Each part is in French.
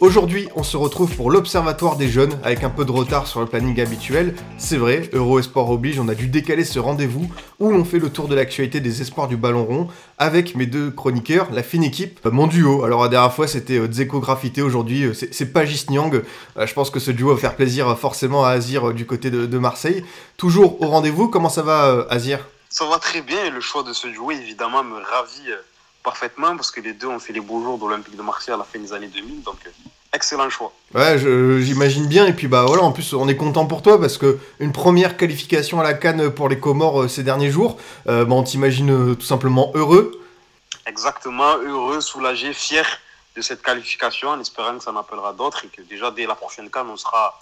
Aujourd'hui, on se retrouve pour l'Observatoire des jeunes avec un peu de retard sur le planning habituel. C'est vrai, Euro Esport oblige, on a dû décaler ce rendez-vous où l'on fait le tour de l'actualité des espoirs du ballon rond avec mes deux chroniqueurs, la fine équipe, euh, mon duo. Alors la dernière fois c'était euh, Dzeko Graffité, aujourd'hui euh, c'est Pagis Nyang. Je pense que ce duo va faire plaisir forcément à Azir du côté de, Marseille. Toujours au rendez-vous, comment ça va Azir? Ça va très bien le choix de ce duo évidemment me ravit parfaitement parce que les deux ont fait les beaux jours d'Olympique de Marseille à la fin des années 2000 donc euh, excellent choix. Ouais, j'imagine bien. Et puis bah voilà, en plus on est content pour toi parce que une première qualification à la Cannes pour les Comores euh, ces derniers jours, euh, bah, on t'imagine euh, tout simplement heureux. Exactement, heureux, soulagé, fier de cette qualification en espérant que ça en appellera d'autres et que déjà dès la prochaine canne on sera,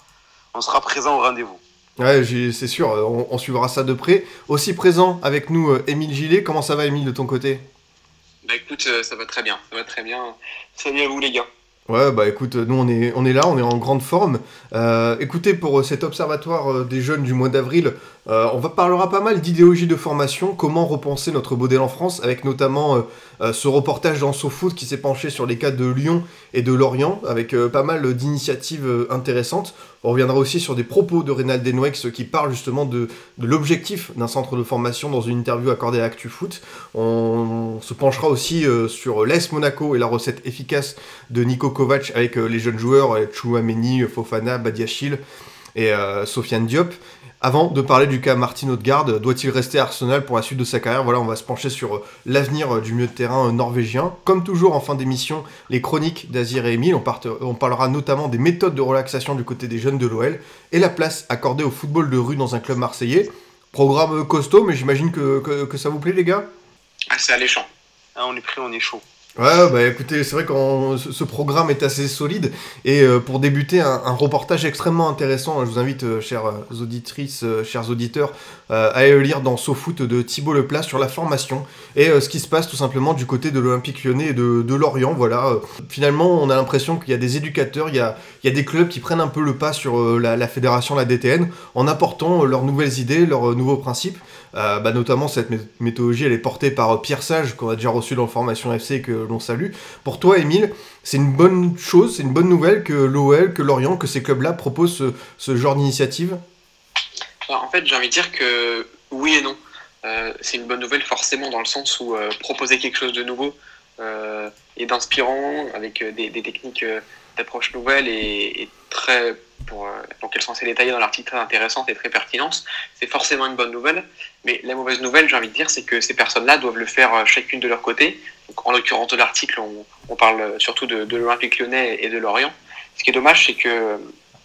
on sera présent au rendez-vous. Ouais, c'est sûr, on, on suivra ça de près. Aussi présent avec nous, Émile Gillet. Comment ça va, Émile, de ton côté? Bah écoute, euh, ça va très bien, ça va très bien. Salut à vous les gars. Ouais, bah écoute, nous on est, on est là, on est en grande forme. Euh, écoutez, pour euh, cet observatoire euh, des jeunes du mois d'avril, euh, on va parlera pas mal d'idéologie de formation, comment repenser notre modèle en France, avec notamment euh, euh, ce reportage dans SoFoot qui s'est penché sur les cas de Lyon et de Lorient, avec pas mal d'initiatives intéressantes. On reviendra aussi sur des propos de Reynald Denwex qui parle justement de, l'objectif d'un centre de formation dans une interview accordée à ActuFoot. On, se penchera aussi sur l'AS Monaco et la recette efficace de Nico Kovac avec les jeunes joueurs, Chouameni, Fofana, Badiachil et Sofiane Diop. Avant de parler du cas Martin Odegaard, doit-il rester à Arsenal pour la suite de sa carrière? Voilà, on va se pencher sur euh, l'avenir euh, du milieu de terrain euh, norvégien. Comme toujours en fin d'émission, les chroniques d'Azir et Emile. On, parlera notamment des méthodes de relaxation du côté des jeunes de l'OL et la place accordée au football de rue dans un club marseillais. Programme costaud, mais j'imagine que, ça vous plaît les gars? Ah, c'est alléchant. Hein, on est prêt, on est chaud. Ouais, bah écoutez, c'est vrai que ce programme est assez solide. Et euh, pour débuter, un, reportage extrêmement intéressant. Je vous invite, euh, chères auditrices, euh, chers auditeurs, à aller le lire dans SoFoot de Thibaut Leplat sur la formation et ce qui se passe tout simplement du côté de l'Olympique lyonnais et de, de Lorient. Voilà, finalement, on a l'impression qu'il y a des éducateurs, il y a, il y a des clubs qui prennent un peu le pas sur la, fédération, la DTN, en apportant leurs nouvelles idées, leurs nouveaux principes. Euh, bah, notamment, cette mé- méthodologie, elle est portée par euh, Pierre Sage, qu'on a déjà reçu dans Formation FC et que l'on salue. Pour toi, Émile, c'est une bonne chose, c'est une bonne nouvelle que l'OL, que Lorient, que ces clubs-là proposent ce, ce genre d'initiative? Alors, en fait, j'ai envie de dire que oui et non. Euh, c'est une bonne nouvelle forcément dans le sens où proposer quelque chose de nouveau et d'inspirant avec des techniques euh, d'approche nouvelles et, très, pour, euh, pour qu'elles sont assez détaillées dans l'article, très intéressantes et très pertinentes, c'est forcément une bonne nouvelle. Mais la mauvaise nouvelle, j'ai envie de dire, c'est que ces personnes-là doivent le faire euh, chacune de leur côté. Donc, en l'occurrence de l'article, on, parle surtout de, de l'Olympique lyonnais et de Lorient. Ce qui est dommage, c'est que,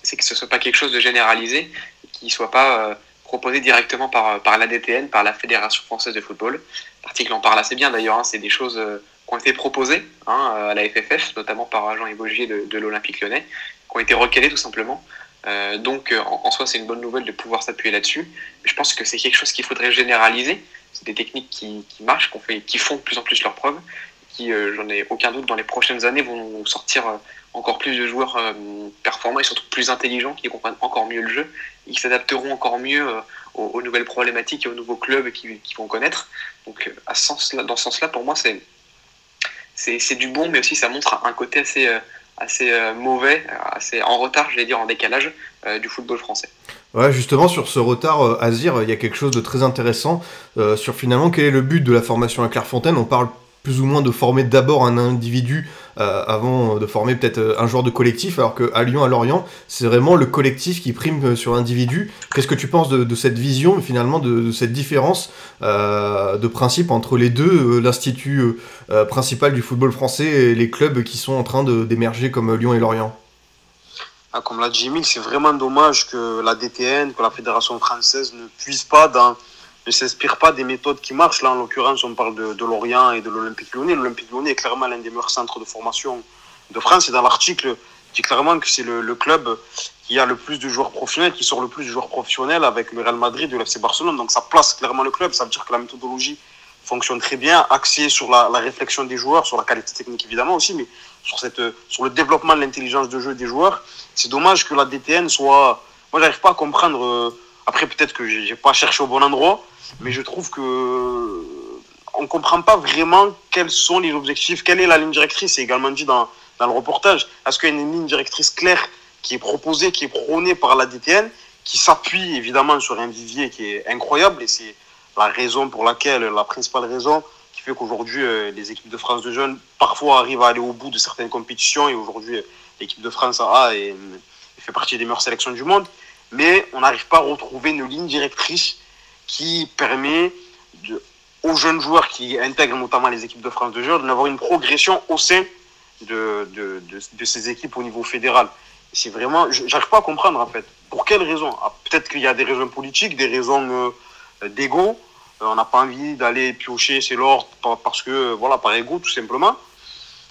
c'est que ce ne soit pas quelque chose de généralisé, qui ne soit pas euh, proposé directement par, par la DTN, par la Fédération française de football. L'article en parle assez bien d'ailleurs, hein, c'est des choses euh, qui ont été proposées hein, à la FFF, notamment par Jean Yves de, de l'Olympique lyonnais, qui ont été recalées tout simplement. Euh, donc euh, en, soi, c'est une bonne nouvelle de pouvoir s'appuyer là-dessus. Je pense que c'est quelque chose qu'il faudrait généraliser. C'est des techniques qui, marchent, qu'on fait, qui font de plus en plus leurs preuves, qui, euh, j'en ai aucun doute, dans les prochaines années vont sortir encore plus de joueurs euh, performants et surtout plus intelligents, qui comprennent encore mieux le jeu et qui s'adapteront encore mieux aux, nouvelles problématiques et aux nouveaux clubs qu'ils vont connaître. Donc dans ce sens-là, pour moi, c'est c'est du bon, mais aussi ça montre un côté assez, euh, assez euh, mauvais, assez en retard, je vais dire en décalage, euh, du football français. Ouais, justement, sur ce retard, Azir, il y a quelque chose de très intéressant sur finalement quel est le but de la formation à Clairefontaine. On parle plus ou moins de former d'abord un individu euh, avant de former peut-être euh, un joueur de collectif, alors qu'à Lyon, à Lorient, c'est vraiment le collectif qui prime euh, sur l'individu. Qu'est-ce que tu penses de, cette vision, finalement, de, cette différence de principe entre les deux, l'institut principal du football français et les clubs qui sont en train d'émerger comme Lyon et Lorient? Ah, comme l'a dit Emile, c'est vraiment dommage que la DTN, que la Fédération française ne puisse pas, dans, ne s'inspire pas des méthodes qui marchent. Là, en l'occurrence, on parle de, de Lorient et de l'Olympique lyonnais. L'Olympique lyonnais est clairement l'un des meilleurs centres de formation de France. Et dans l'article, dit clairement que c'est le, le, club qui a le plus de joueurs professionnels, qui sort le plus de joueurs professionnels avec le Real Madrid et le FC Barcelone. Donc ça place clairement le club. Ça veut dire que la méthodologie fonctionne très bien, axée sur la, la réflexion des joueurs, sur la qualité technique évidemment aussi, mais sur, cette, sur le développement de l'intelligence de jeu des joueurs. C'est dommage que la DTN soit... Moi, j'arrive pas à comprendre... Euh, après, peut-être que j'ai pas cherché au bon endroit, mais je trouve que on comprend pas vraiment quels sont les objectifs, quelle est la ligne directrice. C'est également dit dans, dans le reportage. Est-ce qu'il y a une ligne directrice claire qui est proposée, qui est prônée par la DTN, qui s'appuie évidemment sur un vivier qui est incroyable et c'est la raison pour laquelle, la principale raison qui fait qu'aujourd'hui euh, les équipes de France de jeunes parfois arrivent à aller au bout de certaines compétitions et aujourd'hui l'équipe de France A fait partie des meilleures sélections du monde. Mais on n'arrive pas à retrouver une ligne directrice qui permet aux jeunes joueurs qui intègrent notamment les équipes de France de jeunes d'avoir une progression au sein de, de, de, ces équipes au niveau fédéral. C'est vraiment, j'arrive pas à comprendre en fait. Pour quelles raisons ah, Peut-être qu'il y a des raisons politiques, des raisons euh, d'ego. Euh, on n'a pas envie d'aller piocher c'est l'ordre parce que, voilà, par ego tout simplement.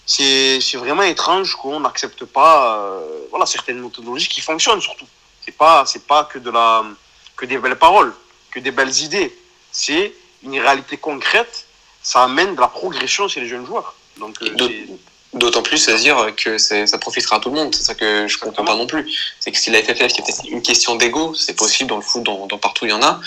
C'est vraiment étrange qu'on n'accepte pas euh, voilà, certaines méthodologies qui fonctionnent surtout. C'est pas, c'est pas que, de la, que des belles paroles, que des belles idées. C'est une réalité concrète. Ça amène de la progression chez les jeunes joueurs. Donc, euh, D'autant plus à dire que ça profitera à tout le monde. C'est ça que je comprends pas non plus. C'est que si la FFF, peut une question d'ego, c'est possible dans le foot, dans, dans, partout il y en a.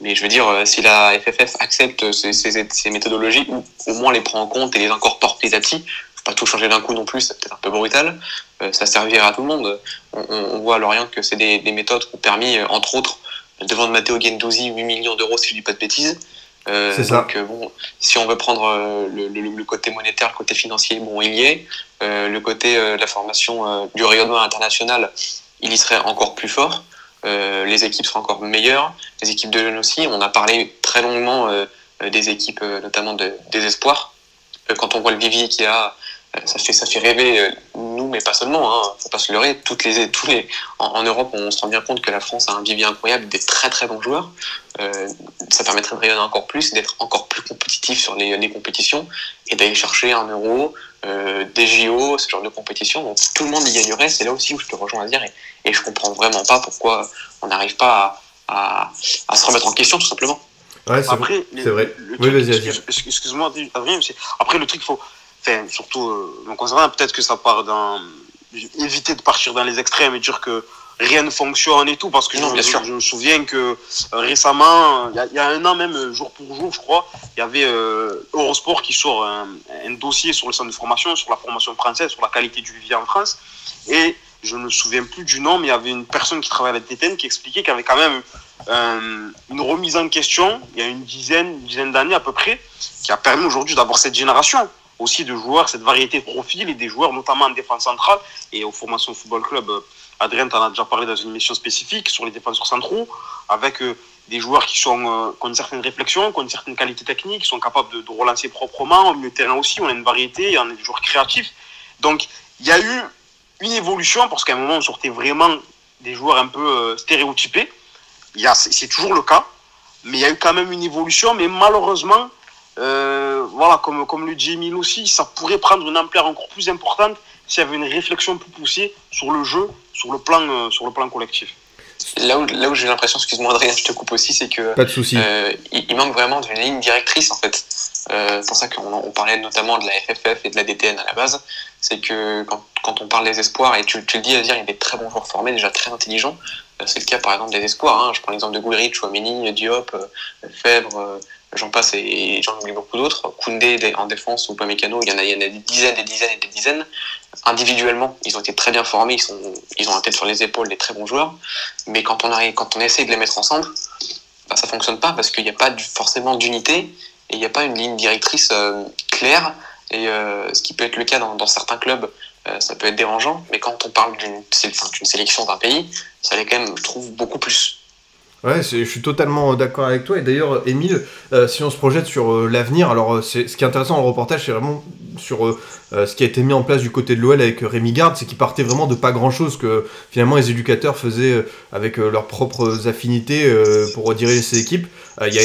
Mais je veux dire, euh, si la FFF accepte ces, ces, ces, méthodologies, ou au moins les prend en compte et les incorpore petit à petit, pas tout changer d'un coup non plus, c'est peut-être un peu brutal, euh, ça servira à tout le monde. On, on voit à Lorient que c'est des, des, méthodes qui ont permis, entre autres, de vendre Matteo Gendouzi 8 millions d'euros, si je dis pas de bêtises. Euh, c'est ça. Donc, euh, bon, si on veut prendre euh, le, le, le, côté monétaire, le côté financier, bon, il y est. Euh, le côté de la formation du rayonnement international, il y serait encore plus fort. les équipes seraient encore meilleures. Les équipes de jeunes aussi. On a parlé très longuement des équipes, notamment de, des espoirs. quand on voit le vivier qu'il y a ça fait ça fait rêver euh, nous mais pas seulement hein, faut pas se leurrer. Toutes les tous les en, en, Europe on se rend bien compte que la France a un vivier incroyable des très très bons joueurs. Euh, ça permettrait de rayonner encore plus d'être encore plus compétitif sur les, les compétitions et d'aller chercher un euro euh, des JO ce genre de compétition. Donc tout le monde y gagnerait. C'est là aussi où je te rejoins à dire et, et je comprends vraiment pas pourquoi on n'arrive pas à, à, à se remettre en question tout simplement. Ouais, c'est vrai. vrai. Oui, vas-y, Excuse-moi, Adrien, après, le truc, il faut, enfin, surtout euh, me concernant, peut-être que ça part d'un. éviter de partir dans les extrêmes et dire que rien ne fonctionne et tout, parce que non, je, bien sûr. je, me souviens que euh, récemment, il y, y, a un an même, jour pour jour, je crois, il y avait euh, Eurosport qui sort un, un, dossier sur le centre de formation, sur la formation française, sur la qualité du vivier en France, et je ne me souviens plus du nom, mais il y avait une personne qui travaillait à TTN qui expliquait qu'il y avait quand même euh, une remise en question, il y a une dizaine, une dizaine d'années à peu près, qui a permis aujourd'hui d'avoir cette génération aussi de joueurs, cette variété de profils et des joueurs, notamment en défense centrale et au Formation Football Club. Euh, Adrien, tu en as déjà parlé dans une émission spécifique sur les défenseurs centraux, avec euh, des joueurs qui, sont, euh, ont une certaine réflexion, qui ont une certaine qualité technique, qui sont capables de, relancer proprement. Au milieu de terrain aussi, on a une variété, on a des joueurs créatifs. Donc, il y a eu une évolution, parce qu'à un moment, on sortait vraiment des joueurs un peu stéréotypés. C'est toujours le cas, mais il y a eu quand même une évolution, mais malheureusement, euh, voilà, comme, comme le dit Emile aussi, ça pourrait prendre une ampleur encore plus importante s'il y avait une réflexion plus poussée sur le jeu, sur le plan, euh, sur le plan collectif. Là où, là où j'ai l'impression, excuse-moi Adrien, je te coupe aussi, c'est que Pas de souci. Euh, il, il, manque vraiment d'une ligne directrice en fait. Euh, c'est pour ça qu'on on parlait notamment de la FFF et de la DTN à la base. C'est que quand, quand, on parle des espoirs, et tu, tu le dis à dire, il y a des très bons joueurs formés, déjà très intelligents. Euh, c'est le cas par exemple des espoirs. Hein. Je prends l'exemple de Goulrich, Chouamini, Diop, euh, Fèvre j'en passe et j'en oublie beaucoup d'autres. Koundé en défense ou Pamecano, il y en a, des dizaines, des dizaines et des dizaines. Individuellement, ils ont été très bien formés, ils, ont la tête sur les épaules, des très bons joueurs. Mais quand on, arrive, quand on essaie de les mettre ensemble, bah, ça fonctionne pas parce qu'il n'y a pas forcément d'unité et il n'y a pas une ligne directrice euh, claire. Et euh, ce qui peut être le cas dans, certains clubs, euh, ça peut être dérangeant. Mais quand on parle d'une sélection d'un pays, ça l'est quand même, je trouve, beaucoup plus. Ouais, je suis totalement d'accord avec toi. Et d'ailleurs, Émile, euh, si on se projette sur euh, l'avenir, alors c'est ce qui est intéressant dans le reportage, c'est vraiment sur ce qui a été mis en place du côté de l'OL avec Rémi Garde, c'est qu'il partait vraiment de pas grand-chose, que finalement les éducateurs faisaient avec leurs propres affinités pour diriger ces équipes. Il y a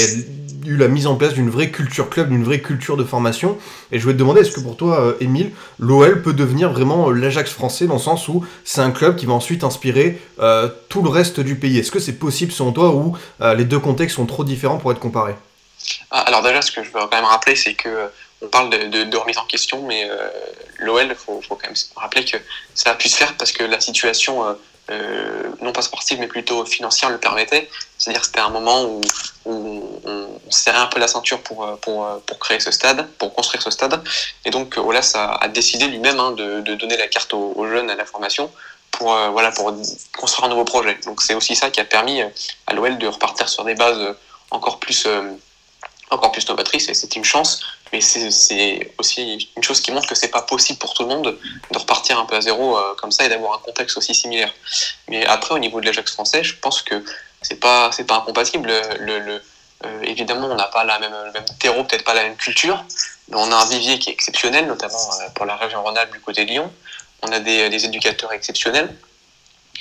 eu la mise en place d'une vraie culture club, d'une vraie culture de formation. Et je voulais te demander, est-ce que pour toi, Émile, l'OL peut devenir vraiment l'Ajax français dans le sens où c'est un club qui va ensuite inspirer tout le reste du pays? Est-ce que c'est possible selon toi ou les deux contextes sont trop différents pour être comparés? Ah, alors déjà, ce que je veux quand même rappeler, c'est que on parle de, remise en question, mais euh, l'OL, il faut, quand même rappeler que ça a pu se faire parce que la situation, euh, euh, non pas sportive, mais plutôt financière, le permettait. C'est-à-dire que c'était un moment où, on, serrait un peu la ceinture pour, pour, pour, créer ce stade, pour construire ce stade. Et donc, Olas a, a décidé lui-même hein, de, de, donner la carte aux, aux, jeunes, à la formation, pour, voilà, pour construire un nouveau projet. Donc, c'est aussi ça qui a permis à l'OL de repartir sur des bases encore plus encore plus novatrice c'est une chance. Mais c'est aussi une chose qui montre que c'est pas possible pour tout le monde de repartir un peu à zéro euh, comme ça et d'avoir un contexte aussi similaire. Mais après, au niveau de l'Ajax français, je pense que c'est pas pas incompatible. Le, le euh, évidemment, on n'a pas la même, le même terreau, peut-être pas la même culture, mais on a un vivier qui est exceptionnel, notamment euh, pour la région Rhône-Alpes du côté de Lyon. On a des, des, éducateurs exceptionnels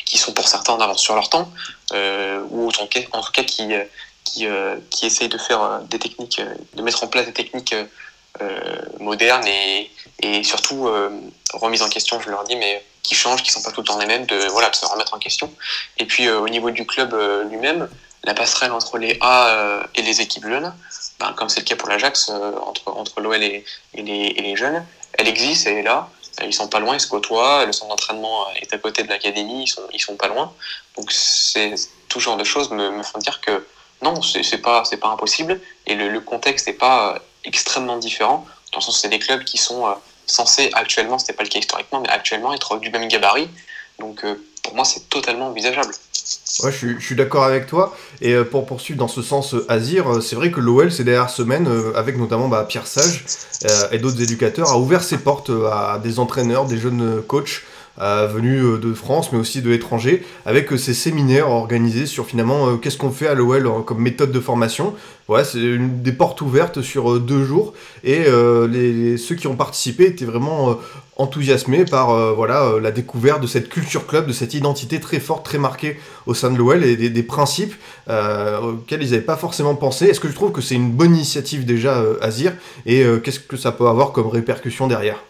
qui sont pour certains en avance sur leur temps, ou en tout cas qui, qui, euh, qui essayent de faire euh, des techniques, euh, de mettre en place des techniques modernes et, et surtout remise en question, je leur dis, mais qui changent, qui sont pas tout le temps les mêmes, de, voilà, de se remettre en question. Et puis au niveau du club lui-même, la passerelle entre les A et les équipes jeunes, ben, comme c'est le cas pour l'Ajax, entre, entre l'OL et, et, les, et les jeunes, elle existe, elle est là. Ils sont pas loin, ils se côtoient. Le centre d'entraînement est à côté de l'académie, ils sont, ils sont pas loin. Donc, c'est tout genre de choses me, me font dire que non, c'est pas, pas impossible. Et le, contexte n'est pas euh, extrêmement différent, dans le sens c'est des clubs qui sont euh, censés actuellement, c'était pas le cas historiquement, mais actuellement être du même gabarit. Donc euh, pour moi, c'est totalement envisageable. Ouais, je suis, d'accord avec toi. Et pour poursuivre dans ce sens, Azir, c'est vrai que l'OL, ces dernières semaines, avec notamment bah, Pierre Sage et d'autres éducateurs, a ouvert ses portes à des entraîneurs, des jeunes coachs venus euh, de France mais aussi de l'étranger avec euh, ces séminaires organisés sur finalement qu'est-ce qu'on fait à l'OL comme méthode de formation. Ouais, c'est des portes ouvertes sur deux jours et les, ceux qui ont participé étaient vraiment enthousiasmés par voilà la découverte de cette culture club, de cette identité très forte, très marquée au sein de l'OL et des, principes auxquels ils n'avaient pas forcément pensé. Est-ce que je trouve que c'est une bonne initiative déjà, Azir? Et qu'est-ce que ça peut avoir comme répercussion derrière?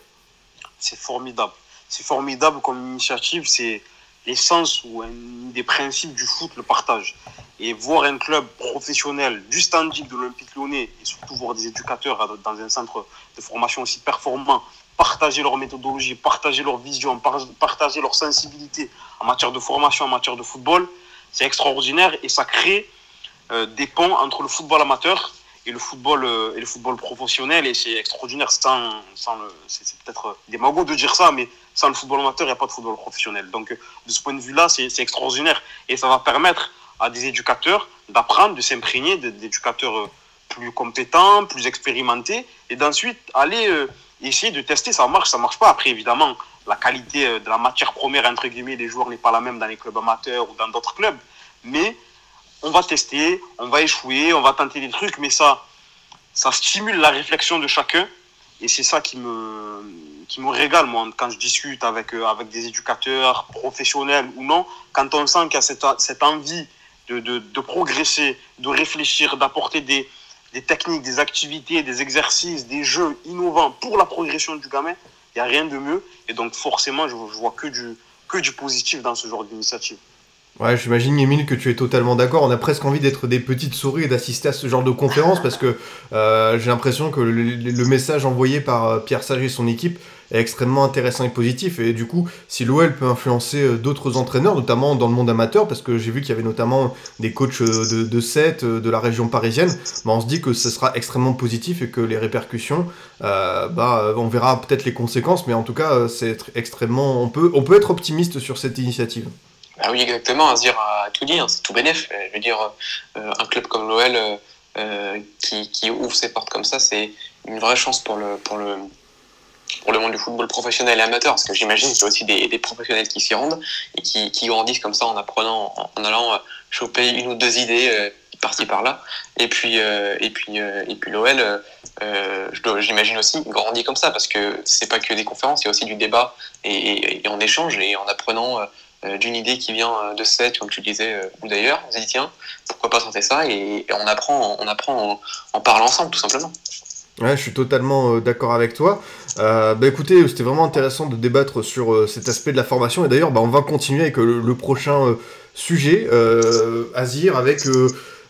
C'est formidable c'est formidable comme initiative, c'est l'essence ou un des principes du foot, le partage. Et voir un club professionnel du standing de l'Olympique lyonnais, et surtout voir des éducateurs dans un centre de formation aussi performant, partager leur méthodologie, partager leur vision, partager leur sensibilité en matière de formation, en matière de football, c'est extraordinaire et ça crée euh, des ponts entre le football amateur et le football euh, et le football professionnel et c'est extraordinaire sans, sans c'est peut-être démago de dire ça mais sans le football amateur il n'y a pas de football professionnel. Donc euh, de ce point de vue là c'est extraordinaire. Et ça va permettre à des éducateurs d'apprendre de s'imprégner d'éducateurs euh, plus compétents plus expérimentés et d'ensuite aller essayer de tester. Ça marche ça marche pas. Après évidemment la qualité de la matière première entre guillemets des joueurs n'est pas la même dans les clubs amateurs ou dans d'autres clubs. Mais on va tester, on va échouer, on va tenter des trucs, mais ça, ça stimule la réflexion de chacun. Et c'est ça qui me, qui me régale, moi, quand je discute avec, euh, avec des éducateurs, professionnels ou non, quand on sent qu'il y a cette, cette envie de, de, progresser, de réfléchir, d'apporter des, des techniques, des activités, des exercices, des jeux innovants pour la progression du gamin, il n'y a rien de mieux. Et donc, forcément, je, je vois que du, que du positif dans ce genre d'initiative. Ouais, j'imagine, Emile, que tu es totalement d'accord. On a presque envie d'être des petites souris et d'assister à ce genre de conférence parce que euh, j'ai l'impression que le, message envoyé par euh, Pierre Sage et son équipe est extrêmement intéressant et positif. Et du coup, si l'OL peut influencer euh, d'autres entraîneurs, notamment dans le monde amateur, parce que j'ai vu qu'il y avait notamment des coachs de, de 7 de la région parisienne, bah on se dit que ce sera extrêmement positif et que les répercussions, bah, on verra peut-être les conséquences, mais en tout cas, c'est extrêmement. On peut, on peut être optimiste sur cette initiative. Ah oui, exactement, à se dire à tout dire, c'est tout bénef. Je veux dire, euh, un club comme l'OL euh, qui, qui, ouvre ses portes comme ça, c'est une vraie chance pour le, pour le, pour le monde du football professionnel et amateur, parce que j'imagine qu'il y a aussi des, professionnels qui s'y rendent et qui, grandissent comme ça en apprenant, en, allant euh, choper une ou deux idées par-ci par-là. Et puis, et puis, et puis l'OL, j'imagine aussi, grandit comme ça, parce que c'est pas que des conférences, il y a aussi du débat et, en échange et en apprenant d'une idée qui vient de cette, comme tu disais, ou d'ailleurs, on se dit tiens, pourquoi pas tenter ça et, on apprend, on apprend en, en parlant ensemble, tout simplement. Ouais, je suis totalement euh, d'accord avec toi. Euh, bah écoutez, c'était vraiment intéressant de débattre sur euh, cet aspect de la formation. Et d'ailleurs, bah, on va continuer avec le, prochain sujet, Azir, avec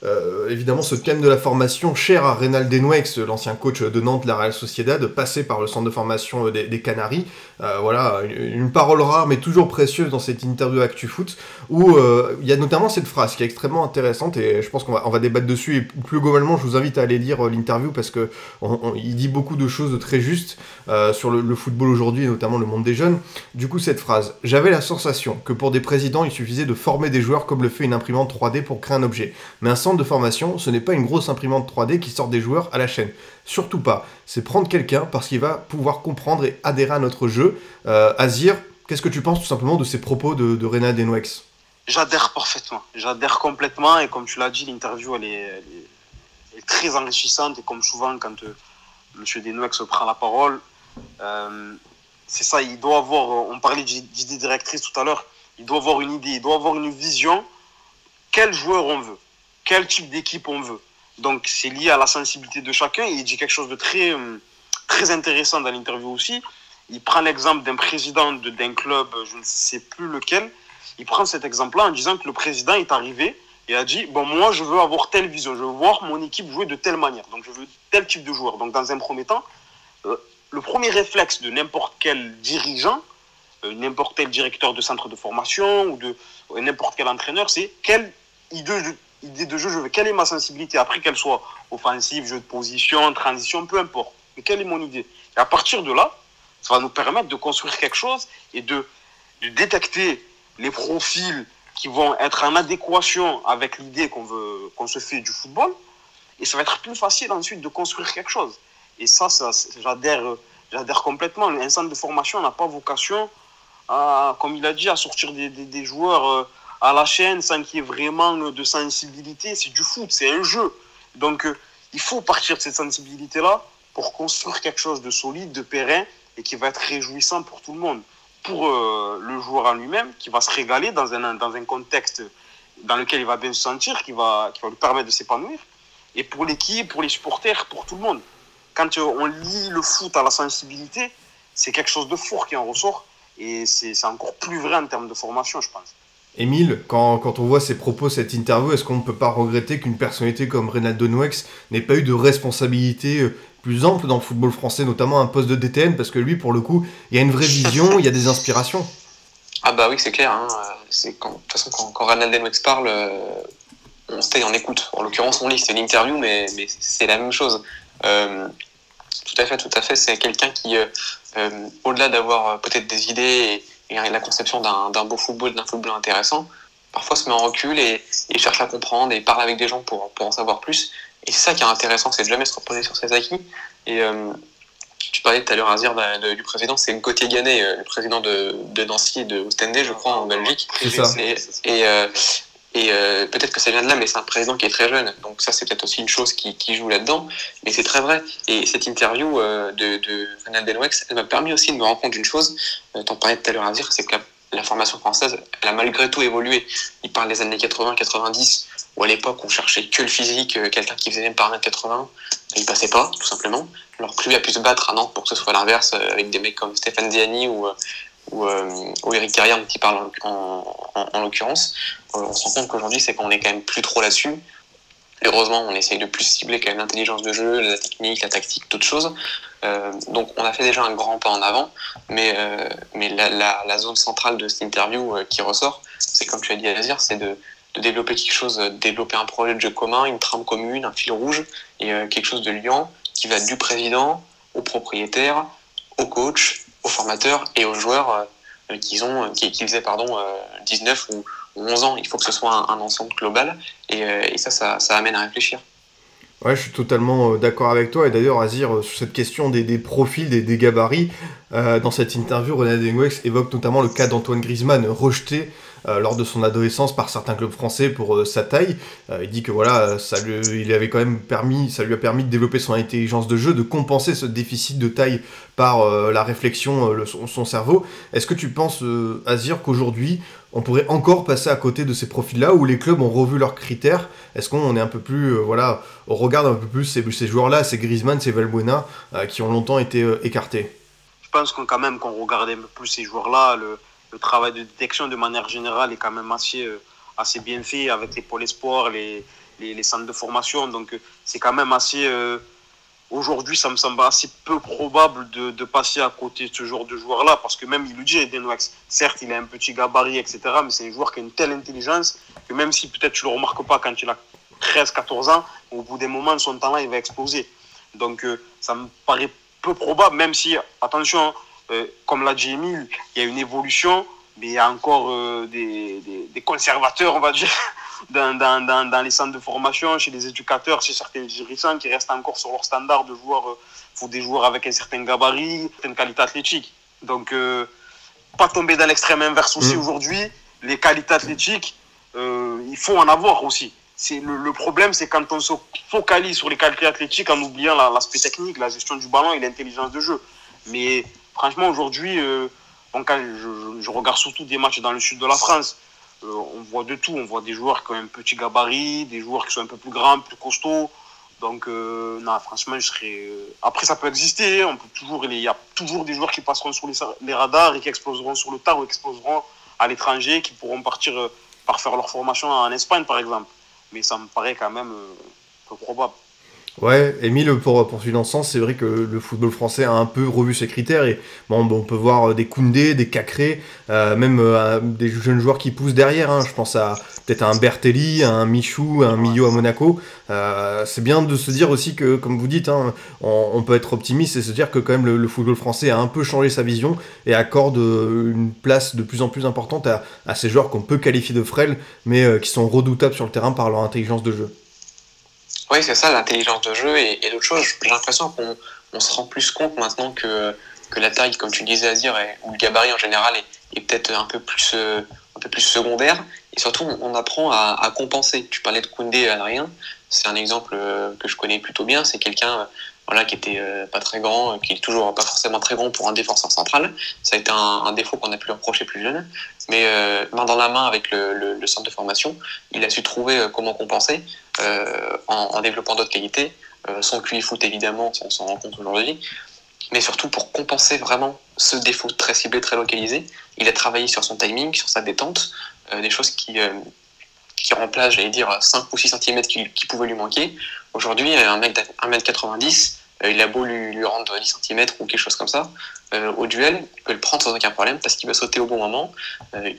euh, évidemment, ce thème de la formation, cher à Reynald Denouex, l'ancien coach de Nantes, la Real Sociedad, passé par le centre de formation des, Canaries. Euh, voilà, une, parole rare mais toujours précieuse dans cette interview ActuFoot, où euh, il y a notamment cette phrase qui est extrêmement intéressante et je pense qu'on va, on va débattre dessus. Et plus globalement, je vous invite à aller lire l'interview parce que il dit beaucoup de choses très justes sur le, football aujourd'hui et notamment le monde des jeunes. Du coup, cette phrase, j'avais la sensation que pour des présidents, il suffisait de former des joueurs comme le fait une imprimante 3D pour créer un objet. Mais un de formation, ce n'est pas une grosse imprimante 3D qui sort des joueurs à la chaîne. Surtout pas. C'est prendre quelqu'un parce qu'il va pouvoir comprendre et adhérer à notre jeu. Euh, Azir, qu'est-ce que tu penses tout simplement de ces propos de, de Rena Denouex J'adhère parfaitement. J'adhère complètement et comme tu l'as dit, l'interview elle est, très enrichissante et comme souvent quand euh, M. Denouex prend la parole, euh, c'est ça, il doit avoir, on parlait d'idée directrice tout à l'heure, il doit avoir une idée, il doit avoir une vision, quel joueur on veut? Quel type d'équipe on veut. Donc c'est lié à la sensibilité de chacun. il dit quelque chose de très, euh, très intéressant dans l'interview aussi. Il prend l'exemple d'un président d'un club, je ne sais plus lequel. Il prend cet exemple-là en disant que le président est arrivé et a dit Bon, moi, je veux avoir telle vision, je veux voir mon équipe jouer de telle manière. Donc, je veux tel type de joueur. Donc, dans un premier temps, euh, le premier réflexe de n'importe quel dirigeant, euh, n'importe quel directeur de centre de formation ou de n'importe quel entraîneur, c'est quelle idée, idée de jeu, je veux, quelle est ma sensibilité Après, qu'elle soit offensive, jeu de position, transition, peu importe. Mais quelle est mon idée? Et à partir de là, ça va nous permettre de construire quelque chose et de, détecter les profils qui vont être en adéquation avec l'idée qu'on veut qu'on se fait du football. Et ça va être plus facile ensuite de construire quelque chose. Et ça, ça j'adhère, j'adhère complètement. Un centre de formation n'a pas vocation à, comme il a dit, à sortir des, des, joueurs. Euh, à la chaîne sans qu'il y ait vraiment de sensibilité. C'est du foot, c'est un jeu. Donc euh, il faut partir de cette sensibilité-là pour construire quelque chose de solide, de pérenne et qui va être réjouissant pour tout le monde. Pour euh, le joueur en lui-même, qui va se régaler dans un, dans un contexte dans lequel il va bien se sentir, qui va, qui va lui permettre de s'épanouir. Et pour l'équipe, pour les supporters, pour tout le monde. Quand euh, on lit le foot à la sensibilité, c'est quelque chose de fort qui en ressort. Et c'est encore plus vrai en termes de formation, je pense. Émile, quand, on voit ces propos, cette interview, est-ce qu'on ne peut pas regretter qu'une personnalité comme Renato Nouex n'ait pas eu de responsabilité euh, plus ample dans le football français, notamment un poste de DTN, parce que lui, pour le coup, il y a une vraie vision, il y a des inspirations. Ah bah oui, c'est clair. Hein. De toute façon, quand, quand Denouex parle, euh, on se en écoute. En l'occurrence, on lit, c'est une interview, mais, mais c'est la même chose. Euh, tout à fait, tout à fait. C'est quelqu'un qui, au-delà d'avoir peut-être des idées et la conception d'un beau football, d'un football intéressant, parfois se met en recul et, cherche à comprendre et parle avec des gens pour, pour en savoir plus. Et c'est ça qui est intéressant, c'est de jamais se reposer sur ses acquis. Et euh, tu parlais tout à l'heure, Azir, du président, c'est Gauthier Gannet, euh, le président de, de Nancy et de Ostende, je crois, en Belgique. C'est ça. Et, euh, et euh, peut-être que ça vient de là, mais c'est un président qui est très jeune. Donc ça, c'est peut-être aussi une chose qui, qui joue là-dedans. Mais c'est très vrai. Et cette interview euh, de, de Denwex, elle m'a permis aussi de me rendre compte d'une chose. Euh, T'en parlais tout à l'heure à dire, c'est que la, formation française, elle a malgré tout évolué. Il parle des années 80-90, où à l'époque, on cherchait que le physique, euh, quelqu'un qui faisait même par 1m80. Il passait pas, tout simplement. Alors que lui a pu se battre à Nantes pour que ce soit l'inverse, avec des mecs comme Stéphane Diani ou, ou, ou Eric Carrière, il parle en, en, en l'occurrence. Euh, on se rend compte qu'aujourd'hui, c'est qu'on est quand même plus trop là-dessus. Heureusement, on essaye de plus cibler quand même l'intelligence de jeu, la technique, la tactique, toutes choses. Euh, donc, on a fait déjà un grand pas en avant, mais, euh, mais la, zone centrale de cette interview qui ressort, c'est comme tu as dit dire, c'est de, de, développer quelque chose, développer un projet de jeu commun, une trame commune, un fil rouge, et quelque chose de liant qui va du président au propriétaire, au coach, aux formateurs et aux joueurs qui, ont, qui, qui faisaient pardon, 19 ou 11 ans, il faut que ce soit un, ensemble global. Euh, et, ça, ça, amène à réfléchir. Ouais, je suis totalement euh, d'accord avec toi. Et d'ailleurs, Azir, euh, sur cette question des, profils, des, des gabarits, dans cette interview, René Denguex évoque notamment le cas d'Antoine Griezmann, rejeté lors de son adolescence par certains clubs français pour sa taille. il dit que voilà, ça lui, il avait quand même permis, ça lui a permis de développer son intelligence de jeu, de compenser ce déficit de taille par la réflexion, son, cerveau. Est-ce que tu penses, Azir, qu'aujourd'hui on pourrait encore passer à côté de ces profils-là où les clubs ont revu leurs critères? Est-ce qu'on est un peu plus, voilà, on regarde un peu plus ces, joueurs-là, ces Griezmann, ces Valbuena, qui ont longtemps été écartés? Je pense qu'on quand même qu'on regardait un peu plus ces joueurs-là, le, travail de détection de manière générale est quand même assez, euh, assez bien fait avec les pôles espoirs, les, les, centres de formation. Donc euh, c'est quand même assez... Euh, aujourd'hui, ça me semble assez peu probable de, de, passer à côté de ce genre de joueur-là, parce que même il le dit, Denwax, certes, il a un petit gabarit, etc., mais c'est un joueur qui a une telle intelligence que même si peut-être tu ne le remarques pas quand il a 13-14 ans, au bout des moments, son talent, il va exploser. Donc ça me paraît peu probable, même si, attention, euh, comme l'a dit Emile, il y a une évolution, mais il y a encore euh, des, des, conservateurs, on va dire, dans, dans, dans, dans, les centres de formation, chez les éducateurs, chez certains dirigeants qui restent encore sur leur standard de joueurs. Il euh, faut des joueurs avec un certain gabarit, une qualité athlétique. Donc, pas tomber dans l'extrême inverse aussi mmh. aujourd'hui. Les qualités athlétiques, il faut en avoir aussi le, le, problème, c'est quand on se focalise sur les qualités athlétiques en oubliant l'aspect technique, la gestion du ballon et l'intelligence de jeu. Mais franchement, aujourd'hui, euh, je, regarde surtout des matchs dans le sud de la France. Euh, on voit de tout. On voit des joueurs qui ont un petit gabarit, des joueurs qui sont un peu plus grands, plus costauds. Donc, euh, non, franchement, je serais. Après, ça peut exister. Hein. On peut toujours, il y a toujours des joueurs qui passeront sur les, les radars et qui exploseront sur le tard ou exploseront à l'étranger, qui pourront partir par faire leur formation en Espagne, par exemple mais ça me paraît quand même peu probable. Ouais, Emile, pour poursuivre dans ce sens, c'est vrai que le football français a un peu revu ses critères et bon, on peut voir euh, des Koundé, des Cacré, euh, même des jeunes joueurs qui poussent derrière. Hein. Je pense à peut-être un Bertelli, un Michou, un Millot à Monaco. Euh, c'est bien de se dire aussi que, comme vous dites, hein, on, peut être optimiste et se dire que quand même le, football français a un peu changé sa vision et accorde euh, une place de plus en plus importante à, ces joueurs qu'on peut qualifier de frêles, mais euh, qui sont redoutables sur le terrain par leur intelligence de jeu. Oui, c'est ça, l'intelligence de jeu et, d'autres choses. J'ai l'impression qu'on se rend plus compte maintenant que, la taille, comme tu disais, Azir, ou le gabarit en général est, peut-être un peu plus un peu plus secondaire. Et surtout, on apprend à, compenser. Tu parlais de Koundé à rien. C'est un exemple euh, que je connais plutôt bien. C'est quelqu'un euh, voilà, qui était euh, pas très grand, qui est toujours pas forcément très grand pour un défenseur central. Ça a été un, défaut qu'on a pu lui reprocher plus jeune. Mais main dans la main avec le, centre de formation, il a su trouver comment compenser en, développant d'autres qualités. son QI foot, évidemment, on s'en rend compte aujourd'hui mais surtout pour compenser vraiment ce défaut très ciblé, très localisé. Il a travaillé sur son timing, sur sa détente, euh, des choses qui, euh, qui remplacent, j'allais dire, 5 ou 6 cm qui, pouvaient lui manquer. Aujourd'hui, un mec d'1m90, 90 euh, il a beau lui, rendre 10 cm ou quelque chose comme ça, au duel, il peut le prendre sans aucun problème parce qu'il va sauter au bon moment,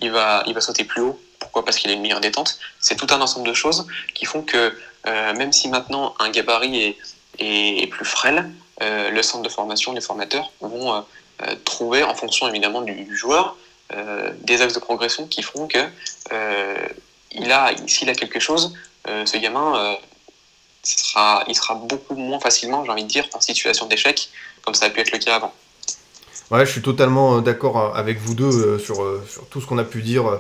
il, va, il va sauter plus haut. Pourquoi? Parce qu'il a une meilleure détente. C'est tout un ensemble de choses qui font que même si maintenant un gabarit est, est, plus frêle, euh, le centre de formation, les formateurs vont euh, euh, trouver, en fonction évidemment du, joueur, des axes de progression qui feront que il a, s'il a quelque chose, ce gamin, il sera beaucoup moins facilement, j'ai envie de dire, en situation d'échec, comme ça a pu être le cas avant. Ouais, je suis totalement d'accord avec vous deux sur, sur tout ce qu'on a pu dire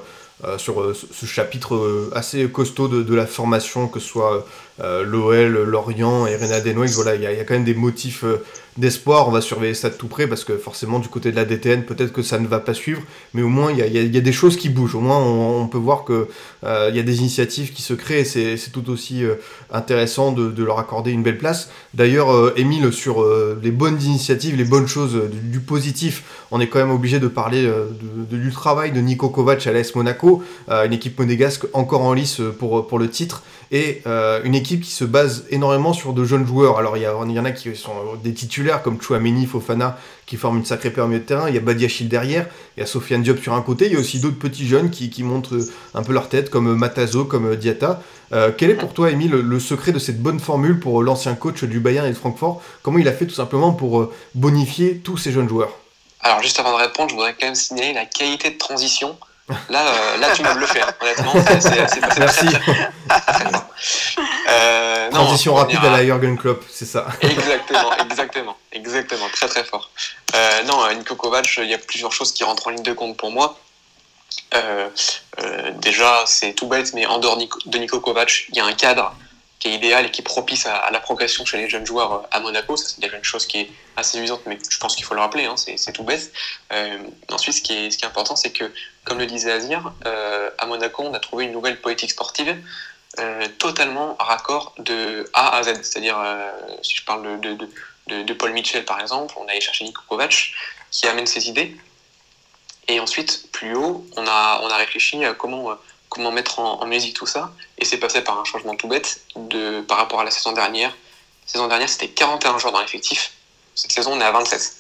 sur ce chapitre assez costaud de, de, la formation, que ce soit euh, l'OL, Lorient et voilà, il y, a quand même des motifs euh, d'espoir. On va surveiller ça de tout près parce que forcément, du côté de la DTN, peut-être que ça ne va pas suivre, mais au moins, il y a, des choses qui bougent. Au moins, on, peut voir qu'il euh, y a des initiatives qui se créent et c'est tout aussi intéressant de, leur accorder une belle place. D'ailleurs, Émile, sur les bonnes initiatives, les bonnes choses, du, positif, on est quand même obligé de parler du travail de Nico Kovac à l'AS Monaco, une équipe monégasque encore en lice pour le titre et une équipe qui se base énormément sur de jeunes joueurs. Alors, il y, en a qui sont des titulaires comme Chouameni, Fofana, qui forment une sacrée paire de terrain. Il y a Badiachil derrière, il y a Sofiane Diop sur un côté. Il y a aussi d'autres petits jeunes qui, montrent un peu leur tête, comme Matazo, comme Diata. Euh, quel est pour toi, Émile, le, secret de cette bonne formule pour l'ancien coach du Bayern et de Francfort? Comment il a fait tout simplement pour euh, bonifier tous ces jeunes joueurs? Alors, juste avant de répondre, je voudrais quand même signaler la qualité de transition Là, euh, là, tu m'as bluffé, hein. honnêtement. C'est Merci. euh, Transition rapide à la Jürgen Klopp, c'est ça. Exactement, exactement, exactement, très très fort. Euh, non, Nico Kovac, il y a plusieurs choses qui rentrent en ligne de compte pour moi. déjà, c'est tout bête, mais en dehors de Nico Kovac, il y a un cadre qui est idéal et qui propice à, la progression chez les jeunes joueurs à Monaco. Ça, c'est déjà une chose qui est assez évidente, mais je pense qu'il faut le rappeler, hein, c'est tout bête. ensuite, ce qui est, important, c'est que, comme le disait Azir, à Monaco, on a trouvé une nouvelle politique sportive euh, totalement raccord de A à Z. C'est-à-dire, euh, si je parle de, Paul Mitchell par exemple, on allait chercher Niko Kovac qui amène ses idées. Et ensuite, plus haut, on a, réfléchi à comment, euh, comment mettre en, musique tout ça. Et c'est passé par un changement tout bête de, par rapport à la saison dernière. La saison dernière, c'était 41 joueurs dans l'effectif. Cette saison, on est à 27.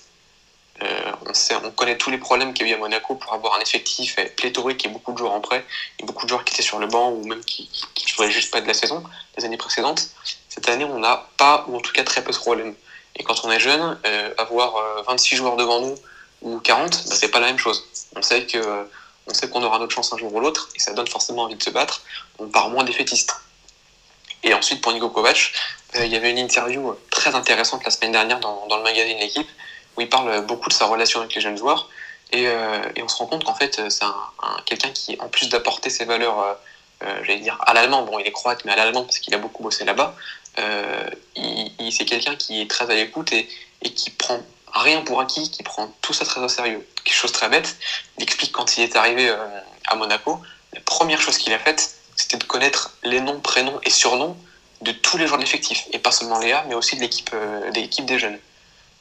Euh, on, sait, on connaît tous les problèmes qu'il y a eu à Monaco pour avoir un effectif pléthorique et beaucoup de joueurs en prêt, et beaucoup de joueurs qui étaient sur le banc ou même qui ne jouaient juste pas de la saison, les années précédentes. Cette année, on n'a pas, ou en tout cas très peu de problèmes. Et quand on est jeune, euh, avoir 26 euh, joueurs devant nous ou 40, bah, c'est pas la même chose. On sait que on sait qu'on aura notre chance un jour ou l'autre, et ça donne forcément envie de se battre. On part moins défaitiste. Et ensuite, pour Nico Kovac, il y avait une interview très intéressante la semaine dernière dans, le magazine L'équipe, où il parle beaucoup de sa relation avec les jeunes joueurs. Et, euh, on se rend compte qu'en fait, c'est un, quelqu'un qui, en plus d'apporter ses valeurs, euh, euh, j'allais dire à l'allemand, bon, il est croate, mais à l'allemand parce qu'il a beaucoup bossé là-bas, il, c'est quelqu'un qui est très à l'écoute et, qui prend rien pour acquis, qui prend tout ça très au sérieux. Quelque chose de très bête, il explique quand il est arrivé à Monaco, la première chose qu'il a faite, c'était de connaître les noms, prénoms et surnoms de tous les joueurs de l'effectif, et pas seulement Léa, mais aussi de l'équipe, l'équipe des jeunes.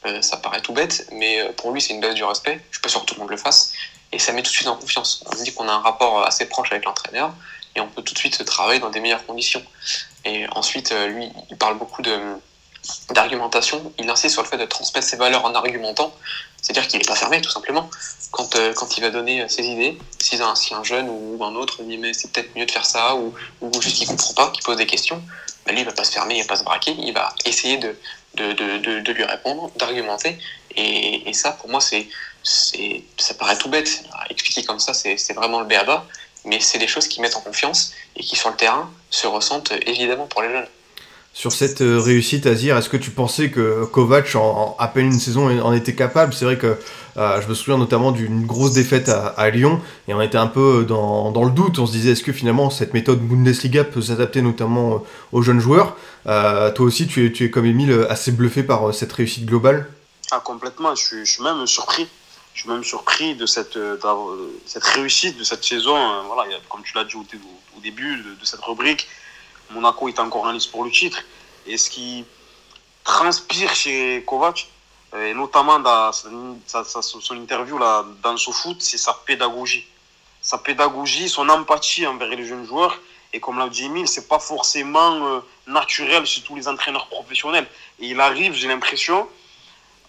Euh, ça paraît tout bête, mais euh, pour lui, c'est une base du respect. Je suis pas sûr que tout le monde le fasse. Et ça met tout de suite en confiance. On se dit qu'on a un rapport assez proche avec l'entraîneur et on peut tout de suite travailler dans des meilleures conditions. Et ensuite, euh, lui, il parle beaucoup de d'argumentation, il insiste sur le fait de transmettre ses valeurs en argumentant, c'est-à-dire qu'il n'est pas fermé tout simplement. Quand, quand il va donner ses idées, si un, si un jeune ou un autre dit mais c'est peut-être mieux de faire ça, ou, ou juste qu'il comprend pas, qu'il pose des questions, bah, lui il va pas se fermer, il va pas se braquer, il va essayer de, de, de, de, lui répondre, d'argumenter. Et, et, ça, pour moi, c'est, c'est, ça paraît tout bête. Expliquer comme ça, c'est, c'est vraiment le béaba. Mais c'est des choses qui mettent en confiance et qui, sur le terrain, se ressentent évidemment pour les jeunes. Sur cette euh, réussite, Azir, est-ce que tu pensais que Kovac, en, à peine une saison, en était capable? C'est vrai que euh, je me souviens notamment d'une grosse défaite à, Lyon, et on était un peu dans, dans le doute. On se disait, est-ce que finalement cette méthode Bundesliga peut s'adapter notamment euh, aux jeunes joueurs? Toi aussi, tu es, comme Emile assez bluffé par cette réussite globale? Ah, complètement. Je suis, même surpris. Je suis même surpris de cette, réussite de cette saison. Voilà, comme tu l'as dit au, début de cette rubrique Monaco est encore en lice pour le titre. Et ce qui transpire chez Kovac, euh, et notamment dans son interview là, dans ce foot, c'est sa pédagogie. Sa pédagogie, son empathie envers les jeunes joueurs. Et comme l'a dit Emile, c'est pas forcément euh, naturel chez tous les entraîneurs professionnels. Et il arrive, j'ai l'impression,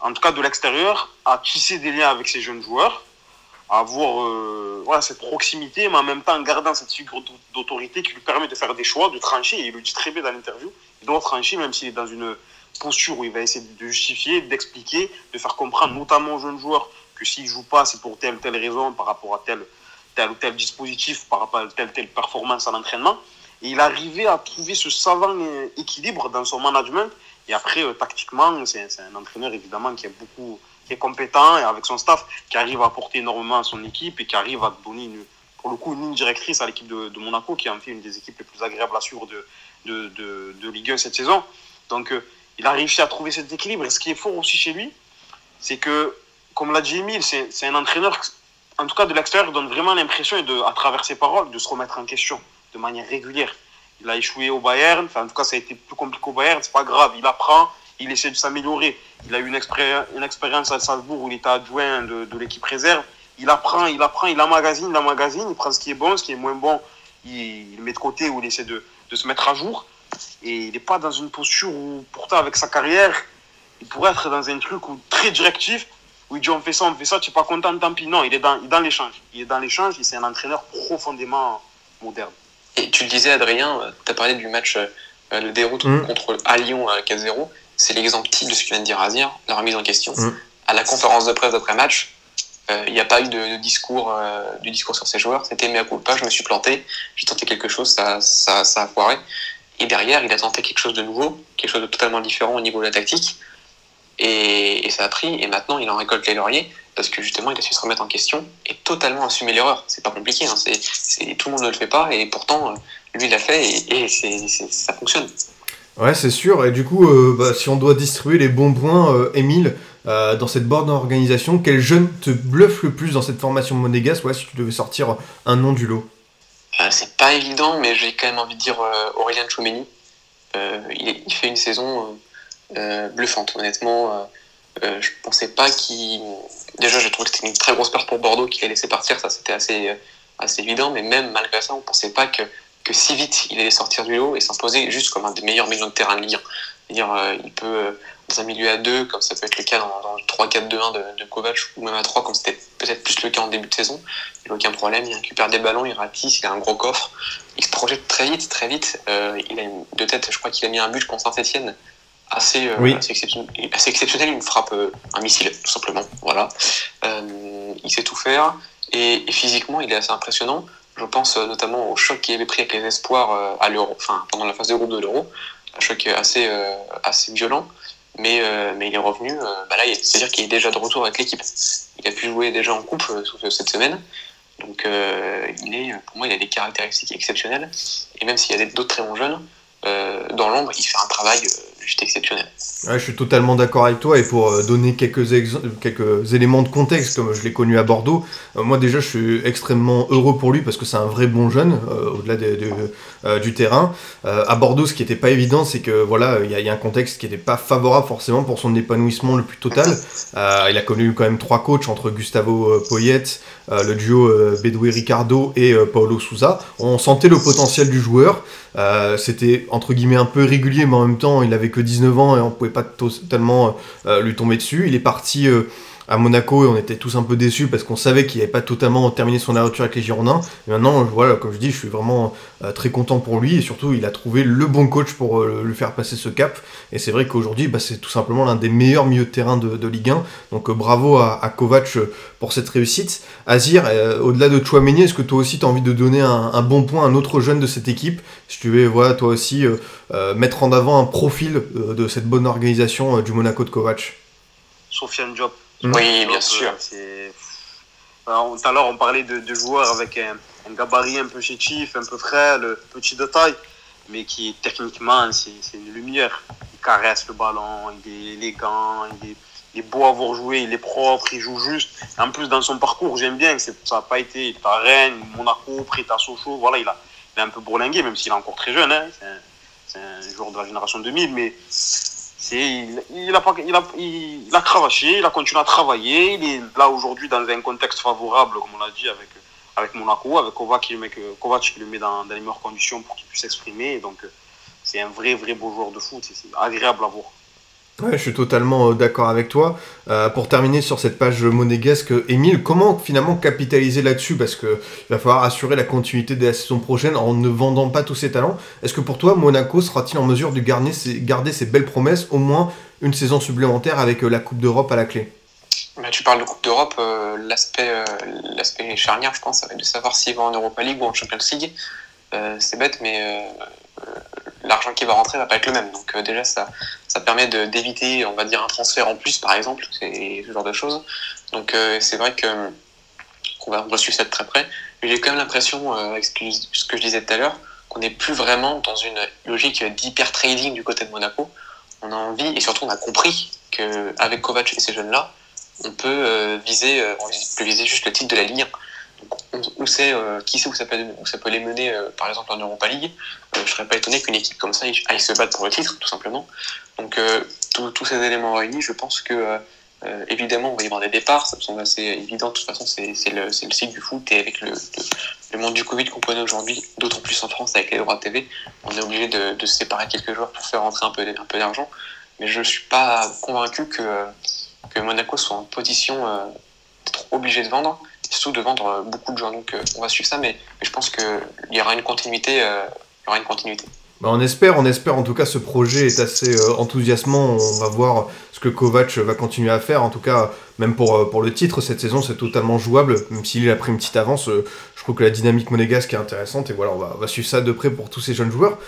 en tout cas de l'extérieur, à tisser des liens avec ces jeunes joueurs avoir euh, voilà, cette proximité, mais en même temps en gardant cette figure d'autorité qui lui permet de faire des choix, de trancher. Il le dit très bien dans l'interview. Il doit trancher, même s'il est dans une posture où il va essayer de justifier, d'expliquer, de faire comprendre, notamment aux jeunes joueurs, que s'ils ne jouent pas, c'est pour telle ou telle raison, par rapport à tel, tel ou tel dispositif, par rapport à telle ou telle performance à l'entraînement. Et il arrivait à trouver ce savant équilibre dans son management. Et après, euh, tactiquement, c'est un entraîneur évidemment qui a beaucoup qui est compétent et avec son staff, qui arrive à apporter énormément à son équipe et qui arrive à donner pour le coup une ligne directrice à l'équipe de, Monaco, qui est en fait une des équipes les plus agréables à suivre de, de, de, Ligue 1 cette saison. Donc euh, il a réussi à trouver cet équilibre. Et ce qui est fort aussi chez lui, c'est que, comme l'a dit Emile, c'est un entraîneur, en tout cas de l'extérieur, donne vraiment l'impression, à travers ses paroles, de se remettre en question de manière régulière. Il a échoué au Bayern, enfin, en tout cas ça a été plus compliqué au Bayern, c'est pas grave, il apprend, il essaie de s'améliorer. Il a eu une, une, expérience à Salzbourg où il était adjoint de, de l'équipe réserve. Il apprend, il apprend, il emmagasine, il emmagasine, il prend ce qui est bon, ce qui est moins bon, il, le met de côté ou il essaie de, de, se mettre à jour. Et il n'est pas dans une posture où, pourtant, avec sa carrière, il pourrait être dans un truc où, très directif, où il dit on fait ça, on fait ça, tu n'es pas content, tant pis. Non, il est dans, dans l'échange. Il est dans l'échange et c'est un entraîneur profondément moderne. Et tu le disais, Adrien, tu as parlé du match, euh, le déroute mmh. contre à Lyon à 4-0 c'est l'exemple type de ce que vient de dire Azir, la remise en question. Mm. À la conférence de presse d'après-match, euh, il n'y a pas eu de, discours, euh, du discours sur ces joueurs. C'était mea culpa, je me suis planté, j'ai tenté quelque chose, ça, ça, ça, a foiré. Et derrière, il a tenté quelque chose de nouveau, quelque chose de totalement différent au niveau de la tactique. Et, ça a pris, et maintenant il en récolte les lauriers, parce que justement il a su se remettre en question et totalement assumer l'erreur. C'est pas compliqué, hein, tout le monde ne le fait pas, et pourtant euh, lui il l'a fait, et, ça fonctionne. Ouais, c'est sûr, et du coup, euh, bah, si on doit distribuer les bons points, euh, Émile, dans cette bonne organisation, quel jeune te bluffe le plus dans cette formation monégasque ouais, si tu devais sortir un nom du lot? C'est pas évident, mais j'ai quand même envie de dire Aurélien Choumeni. Il, fait une saison euh, bluffante, honnêtement. Euh, euh, je pensais pas qu'il. Déjà, j'ai trouvé que c'était une très grosse perte pour Bordeaux qu'il a laissé partir, ça c'était assez, assez évident, mais même malgré ça, on pensait pas que, que si vite il allait sortir du lot et s'imposer juste comme un des meilleurs milieux de terrain de Ligue 1. dire il peut, dans un milieu à 2, comme ça peut être le cas dans, le 3-4-2-1 de, de, Kovac, ou même à 3, comme c'était peut-être plus le cas en début de saison, il n'a aucun problème, il récupère des ballons, il ratisse, il a un gros coffre, il se projette très vite, très vite. il a une, de tête, je crois qu'il a mis un but contre Saint-Etienne assez, euh, assez, exceptionnel, Il me frappe euh, un missile, tout simplement. Voilà. Euh, il sait tout faire. Et, physiquement, il est assez impressionnant. Je pense notamment au choc qu'il avait pris avec les espoirs à l'Euro, enfin, pendant la phase de groupe de l'Euro. Un choc assez, assez violent. Mais, mais il est revenu. bah là, c'est-à-dire qu'il est déjà de retour avec l'équipe. Il a pu jouer déjà en coupe cette semaine. Donc, il est, pour moi, il a des caractéristiques exceptionnelles. Et même s'il y a d'autres très bons jeunes, dans l'ombre, il fait un travail juste exceptionnel. je suis totalement d'accord avec toi et pour euh, donner quelques, éléments de contexte comme je l'ai connu à Bordeaux, euh, moi déjà je suis extrêmement heureux pour lui parce que c'est un vrai bon jeune euh, au-delà du terrain. à Bordeaux ce qui n'était pas évident c'est que voilà il y, a un contexte qui n'était pas favorable forcément pour son épanouissement le plus total. il a connu quand même trois coachs entre Gustavo Poyet, le duo Bedoui Ricardo et Paulo Souza. On sentait le potentiel du joueur. C'était entre guillemets un peu régulier mais en même temps il avait que 19 ans et on pouvait pas totalement euh, lui tomber dessus. Il est parti euh, à Monaco et on était tous un peu déçus parce qu'on savait qu'il n'avait pas totalement terminé son aventure avec les Girondins. Et maintenant, voilà, comme je dis, je suis vraiment euh, très content pour lui et surtout, il a trouvé le bon coach pour euh, le faire passer ce cap. Et c'est vrai qu'aujourd'hui, bah, c'est tout simplement l'un des meilleurs milieux de terrain de, Ligue 1. Donc euh, bravo à, Kovac pour cette réussite. Azir, au-delà de Chouameni, est-ce que toi aussi tu as envie de donner un, bon point à un autre jeune de cette équipe? Si tu veux, voilà, toi aussi, mettre en avant un profil de cette bonne organisation du Monaco de Kovac. Sofiane Diop. Oui, bien sûr. tout à l'heure, on parlait de, joueurs avec un, gabarit un peu chétif, un peu frêle, petit de taille, mais qui techniquement, c'est une lumière. Il caresse le ballon, il est élégant, il est, beau à voir jouer, il est propre, il joue juste. En plus, dans son parcours, j'aime bien que ça n'a pas été à Rennes, Monaco, prêt à Sochaux. Voilà, il a, il a un peu bourlingué, même s'il est encore très jeune. Hein. C'est un, un, joueur de la génération 2000, mais il, a, a, il, a, cravaché, il a continué à travailler. Il est là aujourd'hui dans un contexte favorable, comme on l'a dit, avec, Monaco, avec Kovac qui, le met, dans, dans les meilleures conditions pour qu'il puisse s'exprimer. Donc, c'est un vrai, vrai beau joueur de foot. C'est agréable à voir. Ouais, je suis totalement euh, d'accord avec toi. Euh, pour terminer sur cette page monégasque, Émile, comment finalement capitaliser là-dessus? Parce qu'il va falloir assurer la continuité de la saison prochaine en ne vendant pas tous ses talents. Est-ce que pour toi, Monaco sera-t-il en mesure de garder ses, belles promesses, au moins une saison supplémentaire avec euh, la Coupe d'Europe à la clé? Bah, Tu parles de Coupe d'Europe, l'aspect, l'aspect charnière, je pense, ça va être de savoir s'il va en Europa League ou en Champions League. c'est bête, mais l'argent qui va rentrer va pas être le même. Donc euh, déjà, ça, ça permet d'éviter, on va dire, un transfert en plus, par exemple, ce genre de choses. Donc euh, c'est vrai que qu'on va, on suivre ça de très près. Mais j'ai quand même l'impression, euh, avec ce que, je disais tout à l'heure, qu'on n'est plus vraiment dans une logique d'hyper trading du côté de Monaco. On a envie, et surtout on a compris qu'avec Kovac et ces jeunes-là, on peut viser, viser juste le titre de la Ligue 1 on, sait euh, qui sait où ça peut, peut les mener, euh, par exemple en Europa League. Euh, je serais pas étonné qu'une équipe comme ça aille se battre pour le titre, tout simplement. Donc tous ces éléments réunis, je pense que évidemment on va y avoir des départs, ça me semble assez évident. De toute façon, c'est le, le, cycle du foot et avec le, monde du Covid qu'on connaît aujourd'hui, d'autant plus en France avec les droits de TV, on est obligé de, se séparer quelques joueurs pour faire rentrer un peu, d'argent. Mais je suis pas convaincu que, que Monaco soit en position d'être obligé de vendre surtout de vendre euh, beaucoup de joueurs. Donc euh, on va suivre ça, mais, je pense qu'il y aura une continuité. Euh, il y aura une continuité. Bah on espère, on espère en tout cas ce projet est assez enthousiasmant. On va voir ce que Kovac va continuer à faire. En tout cas, même pour, pour le titre, cette saison, c'est totalement jouable, même s'il a pris une petite avance. je trouve que la dynamique monégasque est intéressante, et voilà, on va, suivre ça de près pour tous ces jeunes joueurs.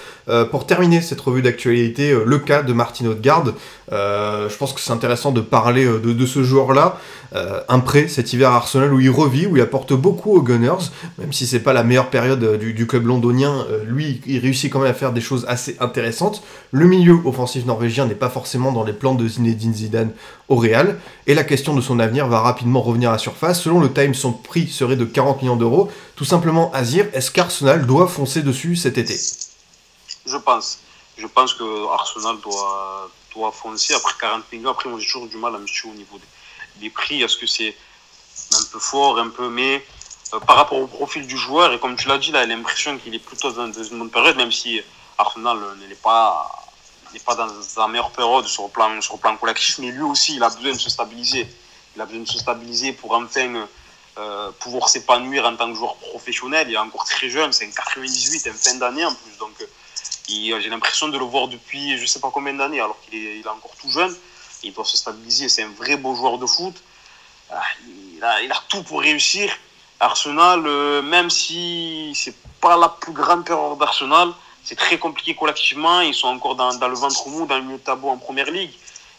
pour terminer cette revue d'actualité, le cas de Martin Odegaard. je pense que c'est intéressant de parler de, ce joueur-là. un prêt cet hiver à Arsenal où il revit, où il apporte beaucoup aux Gunners, même si c'est pas la meilleure période du, du club londonien, lui, il réussit quand même à faire des choses assez intéressantes. Le milieu offensif norvégien n'est pas forcément dans les plans de Zinedine Zidane au Real, et la question de son avenir va rapidement revenir à la surface. Selon le Time, son prix serait de 40 millions d'euros. Tout simplement, Azir, est-ce qu'Arsenal doit foncer dessus cet été? Je pense. Je pense que Arsenal doit, doit foncer. Après 40 millions, après moi j'ai toujours du mal à me au niveau des, prix. Est-ce que c'est un peu fort, un peu, mais euh, par rapport au profil du joueur, et comme tu l'as dit, là, a l'impression qu'il est plutôt dans, une bonne période, même si Arsenal n'est pas, n'est pas dans sa meilleure période sur sur le plan collectif, mais lui aussi, il a besoin de se stabiliser. Il a besoin de se stabiliser pour enfin euh, pouvoir s'épanouir en tant que joueur professionnel. Il est encore très jeune, c'est un 98, un fin d'année en plus. Donc, euh, j'ai l'impression de le voir depuis je ne sais pas combien d'années, alors qu'il est, encore tout jeune. Il doit se stabiliser. C'est un vrai beau joueur de foot. Ah, il a, tout pour réussir. Arsenal, euh, même si c'est pas la plus grande période d'Arsenal, c'est très compliqué collectivement. Ils sont encore dans, dans, le ventre mou, dans le milieu de tableau en première ligue.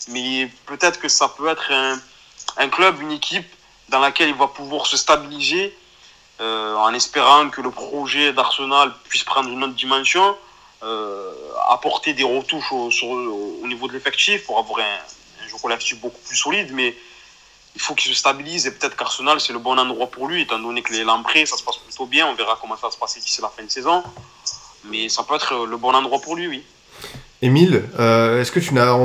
Mais peut-être que ça peut être un, un, club, une équipe dans laquelle il va pouvoir se stabiliser euh, en espérant que le projet d'Arsenal puisse prendre une autre dimension, euh, apporter des retouches au, niveau de l'effectif pour avoir un, jeu collectif beaucoup plus solide. Mais il faut qu'il se stabilise et peut-être qu'Arsenal c'est le bon endroit pour lui étant donné que les l'entrée ça se passe plutôt bien. On verra comment ça va se passer d'ici la fin de saison. Mais ça peut être le bon endroit pour lui oui Émile, euh, est-ce que tu n'as,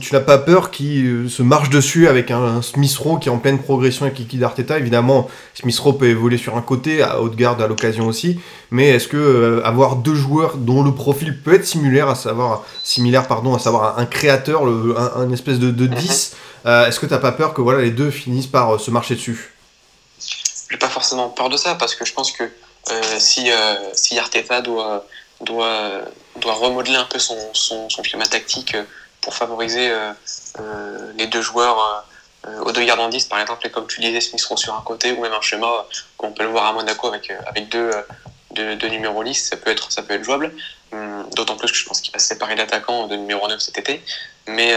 tu n'as pas peur qu'il euh, se marche dessus avec un, Smith Rowe qui est en pleine progression avec Kiki d'Arteta Évidemment, Smith Rowe peut évoluer sur un côté, à haute garde à l'occasion aussi, mais est-ce que euh, avoir deux joueurs dont le profil peut être similaire, à savoir, similaire pardon, à savoir un, créateur, le, un, espèce de, de 10, euh, est-ce que tu n'as pas peur que voilà, les deux finissent par se marcher dessus? J'ai pas forcément peur de ça parce que je pense que si, si Arteta doit, doit, doit remodeler un peu son, son, schéma tactique pour favoriser les deux joueurs au deux 10 par exemple, et comme tu disais, Smith sur un côté, ou même un schéma qu'on peut le voir à Monaco avec, avec deux, deux, deux numéros lisses, ça peut être, ça peut être jouable. Hum, d'autant plus que je pense qu'il va séparer d'attaquant de numéro 9 cet été. Mais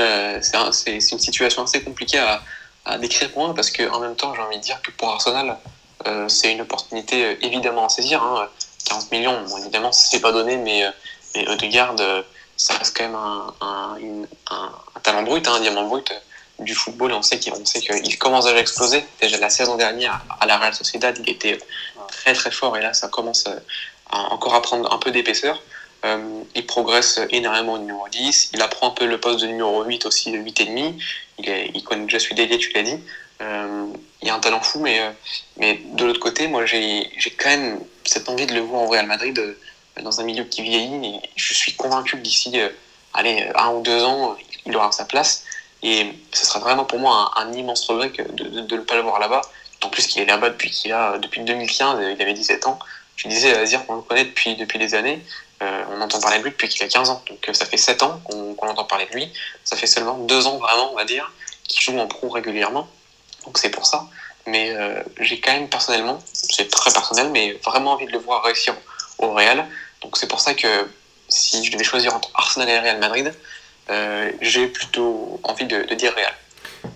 euh, c'est une situation assez compliquée à, à, décrire pour moi parce qu'en même temps, j'ai envie de dire que pour Arsenal, euh, c'est une opportunité euh, évidemment à saisir. Hein. 40 millions, bon, évidemment, c'est pas donné, mais, mais Odegaard, ça reste quand même un, un, un, un talent brut, hein, un diamant brut du football. on sait qu'il commence déjà à exploser. Déjà la saison dernière à la Real Sociedad, il était très très fort et là, ça commence à, encore à prendre un peu d'épaisseur. Euh, il progresse énormément au numéro 10. Il apprend un peu le poste de numéro 8 aussi, 8,5. Il, est, il connaît déjà celui d'ailier, tu l'as dit. Euh, il a un talent fou, mais, euh, mais de l'autre côté, moi j'ai quand même cette envie de le voir au Real Madrid dans un milieu qui vieillit. Je suis convaincu que d'ici allez, un ou deux ans, il aura sa place. Et ce sera vraiment pour moi un, immense regret de ne pas le voir là-bas. En plus qu'il est là-bas depuis, depuis 2015, il avait 17 ans. Je disais Azir qu'on le connaît depuis, depuis des années. Euh, on entend parler de lui depuis qu'il a 15 ans. Donc euh, ça fait 7 ans qu'on entend parler de lui. Ça fait seulement 2 ans vraiment, on va dire, qu'il joue en pro régulièrement. Donc c'est pour ça. Mais euh, j'ai quand même personnellement, c'est très personnel, mais vraiment envie de le voir réussir au Real. Donc c'est pour ça que si je devais choisir entre Arsenal et Real Madrid, j'ai plutôt envie de, de dire Real.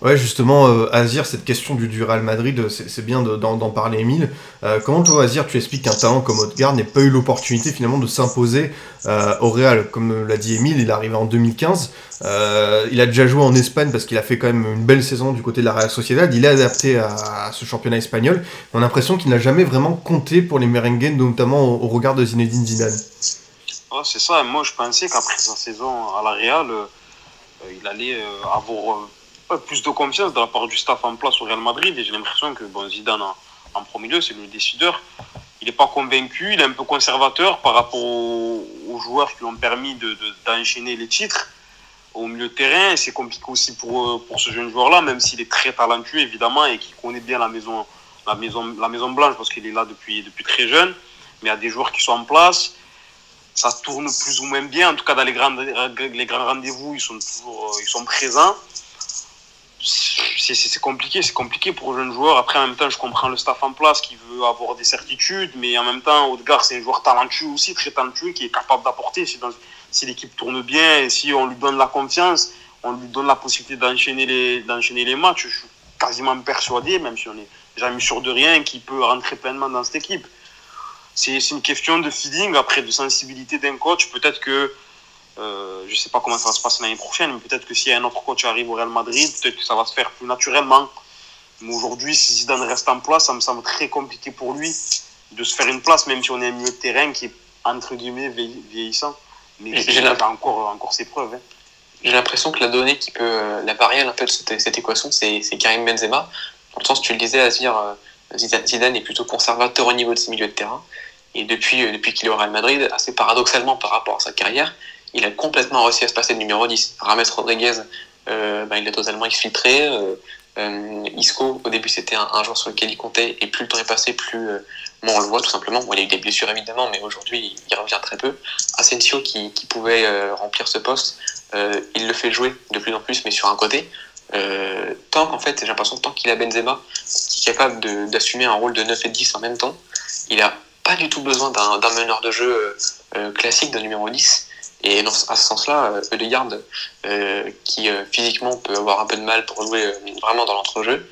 Ouais, justement, euh, Azir, cette question du, du Real Madrid, c'est bien d'en parler, Emile. Euh, comment toi, Azir, tu expliques qu'un talent comme Odegaard n'ait pas eu l'opportunité finalement de s'imposer euh, au Real? Comme l'a dit Emile, il est arrivé en 2015. Euh, il a déjà joué en Espagne parce qu'il a fait quand même une belle saison du côté de la Real Sociedad. Il est adapté à, ce championnat espagnol. On a l'impression qu'il n'a jamais vraiment compté pour les merengues, notamment au, regard de Zinedine Zidane. C'est ça. Moi, je pensais qu'après sa saison à la Real, il allait avoir plus de confiance de la part du staff en place au Real Madrid. Et j'ai l'impression que Zidane, en, premier lieu, c'est le décideur. Il n'est pas convaincu, il est un peu conservateur par rapport aux, joueurs qui lui ont permis d'enchaîner de, les titres au milieu de terrain. C'est compliqué aussi pour, pour ce jeune joueur-là, même s'il est très talentueux, évidemment, et qui connaît bien la maison, la maison, la maison Blanche, parce qu'il est là depuis, depuis très jeune. Mais il y a des joueurs qui sont en place. ça tourne plus ou moins bien. En tout cas, dans les grands, les grands rendez-vous, ils sont toujours ils sont présents. C'est compliqué, c'est compliqué pour un jeune joueur. Après, en même temps, je comprends le staff en place qui veut avoir des certitudes, mais en même temps, Odegaard, c'est un joueur talentueux aussi, très talentueux, qui est capable d'apporter. Si, si l'équipe tourne bien et si on lui donne la confiance, on lui donne la possibilité d'enchaîner les, d'enchaîner les matchs, je suis quasiment persuadé, même si on n'est jamais sûr de rien, qu'il peut rentrer pleinement dans cette équipe. C'est une question de feeling, après de sensibilité d'un coach. Peut-être que euh, je ne sais pas comment ça va se passer l'année prochaine, mais peut-être que s'il y a un autre coach qui arrive au Real Madrid, peut-être que ça va se faire plus naturellement. Mais aujourd'hui, si Zidane reste en place, ça me semble très compliqué pour lui de se faire une place, même si on est un milieu de terrain qui est entre guillemets vieillissant. Mais j'ai encore, encore ses preuves. Hein. J'ai l'impression que la donnée qui peut, euh, la variable un peu de cette, cette équation, c'est Karim Benzema. Dans le sens, tu le disais, à dire euh, Zidane est plutôt conservateur au niveau de ses milieux de terrain. Et depuis, depuis qu'il est au Real Madrid, assez paradoxalement par rapport à sa carrière, il a complètement réussi à se passer de numéro 10. Rames Rodriguez, euh, bah, il est totalement exfiltré. Euh, euh, Isco, au début, c'était un, joueur sur lequel il comptait, et plus le temps est passé, plus bon, on le voit tout simplement. Bon, il a eu des blessures évidemment, mais aujourd'hui, il revient très peu. Asensio, qui, qui pouvait remplir ce poste, il le fait jouer de plus en plus, mais sur un côté. tant qu'en fait, j'ai l'impression tant qu'il a Benzema, qui est capable d'assumer un rôle de 9 et 10 en même temps, il a pas du tout besoin d'un meneur de jeu classique d'un numéro 10. Et à ce sens-là, Odegaard, euh, qui euh, physiquement peut avoir un peu de mal pour jouer euh, vraiment dans l'entrejeu,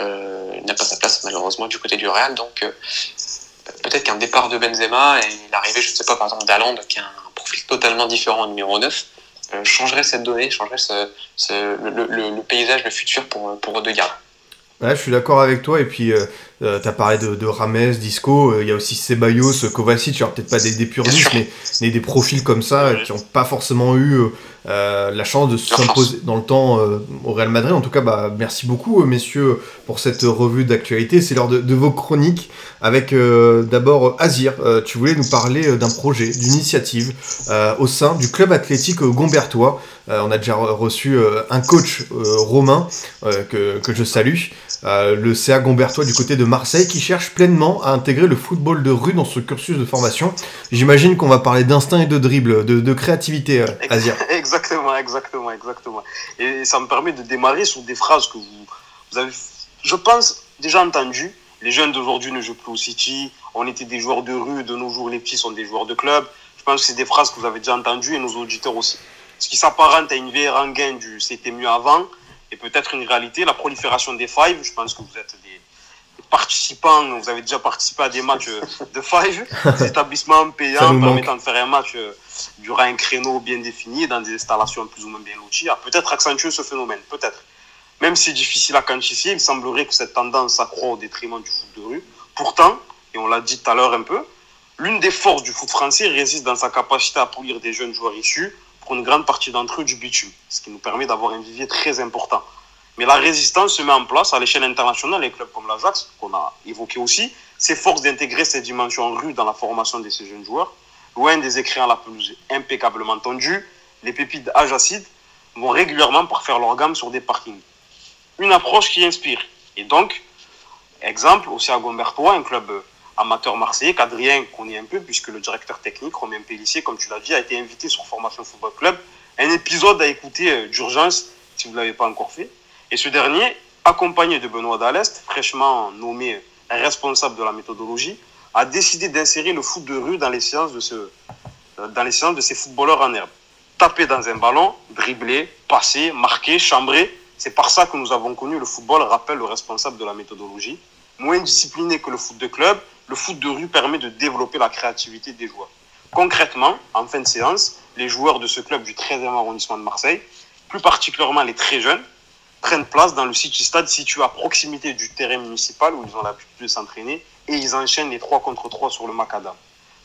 n'a pas sa place malheureusement du côté du Real. Donc peut-être qu'un départ de Benzema et l'arrivée, je ne sais pas, par exemple d'Aland, qui a un profil totalement différent au numéro 9, changerait cette donnée, changerait le, paysage, le futur pour, pour je suis d'accord avec toi. Et puis, euh, euh tu as parlé de, de Rames, Disco. Euh, il y a aussi Ceballos, Kovacic. Alors, peut-être pas des, mais, mais, des profils comme ça qui n'ont pas forcément eu euh, la chance de s'imposer dans le temps au Real Madrid. En tout cas, bah, merci beaucoup, messieurs, pour cette revue d'actualité. C'est l'heure de, de, vos chroniques. Avec d'abord Azir. tu voulais nous parler d'un projet, d'une initiative au sein du club athlétique Gombertois. on a déjà reçu un coach romain que, que je salue. Euh, le CA Gombertois du côté de Marseille qui cherche pleinement à intégrer le football de rue dans ce cursus de formation. J'imagine qu'on va parler d'instinct et de dribble, de, créativité, euh. Exactement, exactement, exactement. Et ça me permet de démarrer sur des phrases que vous, avez, je pense, déjà entendues. Les jeunes d'aujourd'hui ne jouent plus au City. On était des joueurs de rue. De nos jours, les petits sont des joueurs de club. Je pense que c'est des phrases que vous avez déjà entendues et nos auditeurs aussi. Ce qui s'apparente à une vieille rengaine du c'était mieux avant et peut-être une réalité. La prolifération des five, je pense que vous êtes des, participants, vous avez déjà participé à des matchs de five, des établissements payants permettant de faire un match durant un créneau bien défini, dans des installations plus ou moins bien loties, a peut-être accentué ce phénomène, peut-être. Même si c'est difficile à quantifier, il semblerait que cette tendance s'accroît au détriment du foot de rue. Pourtant, et on l'a dit tout à l'heure un peu, l'une des forces du foot français réside dans sa capacité à polir des jeunes joueurs issus une grande partie d'entre eux du bitume, ce qui nous permet d'avoir un vivier très important. Mais la résistance se met en place à l'échelle internationale. Les clubs comme l'Ajax, qu'on a évoqué aussi, s'efforcent d'intégrer cette dimension rue dans la formation de ces jeunes joueurs. Loin des écrits à la pelouse impeccablement tendus, les pépites ajacides vont régulièrement parfaire leur gamme sur des parkings. Une approche qui inspire. Et donc, exemple, aussi à Gombertois, un club amateur marseillais qu'Adrien connaît un peu, puisque le directeur technique, Romain Pellissier, comme tu l'as dit, a été invité sur Formation Football Club. Un épisode à écouter euh, d'urgence, si vous ne l'avez pas encore fait. Et ce dernier, accompagné de Benoît Dallest, fraîchement nommé responsable de la méthodologie, a décidé d'insérer le foot de rue dans les séances de, ce, euh, dans les séances de ces footballeurs en herbe. Taper dans un ballon, dribbler, passer, marquer, chambrer, c'est par ça que nous avons connu le football, rappelle le responsable de la méthodologie. Moins discipliné que le foot de club, le foot de rue permet de développer la créativité des joueurs. Concrètement, en fin de séance, les joueurs de ce club du 13e arrondissement de Marseille, plus particulièrement les très jeunes, prennent place dans le City Stade situé à proximité du terrain municipal où ils ont l'habitude de s'entraîner et ils enchaînent les 3 contre 3 sur le macadam.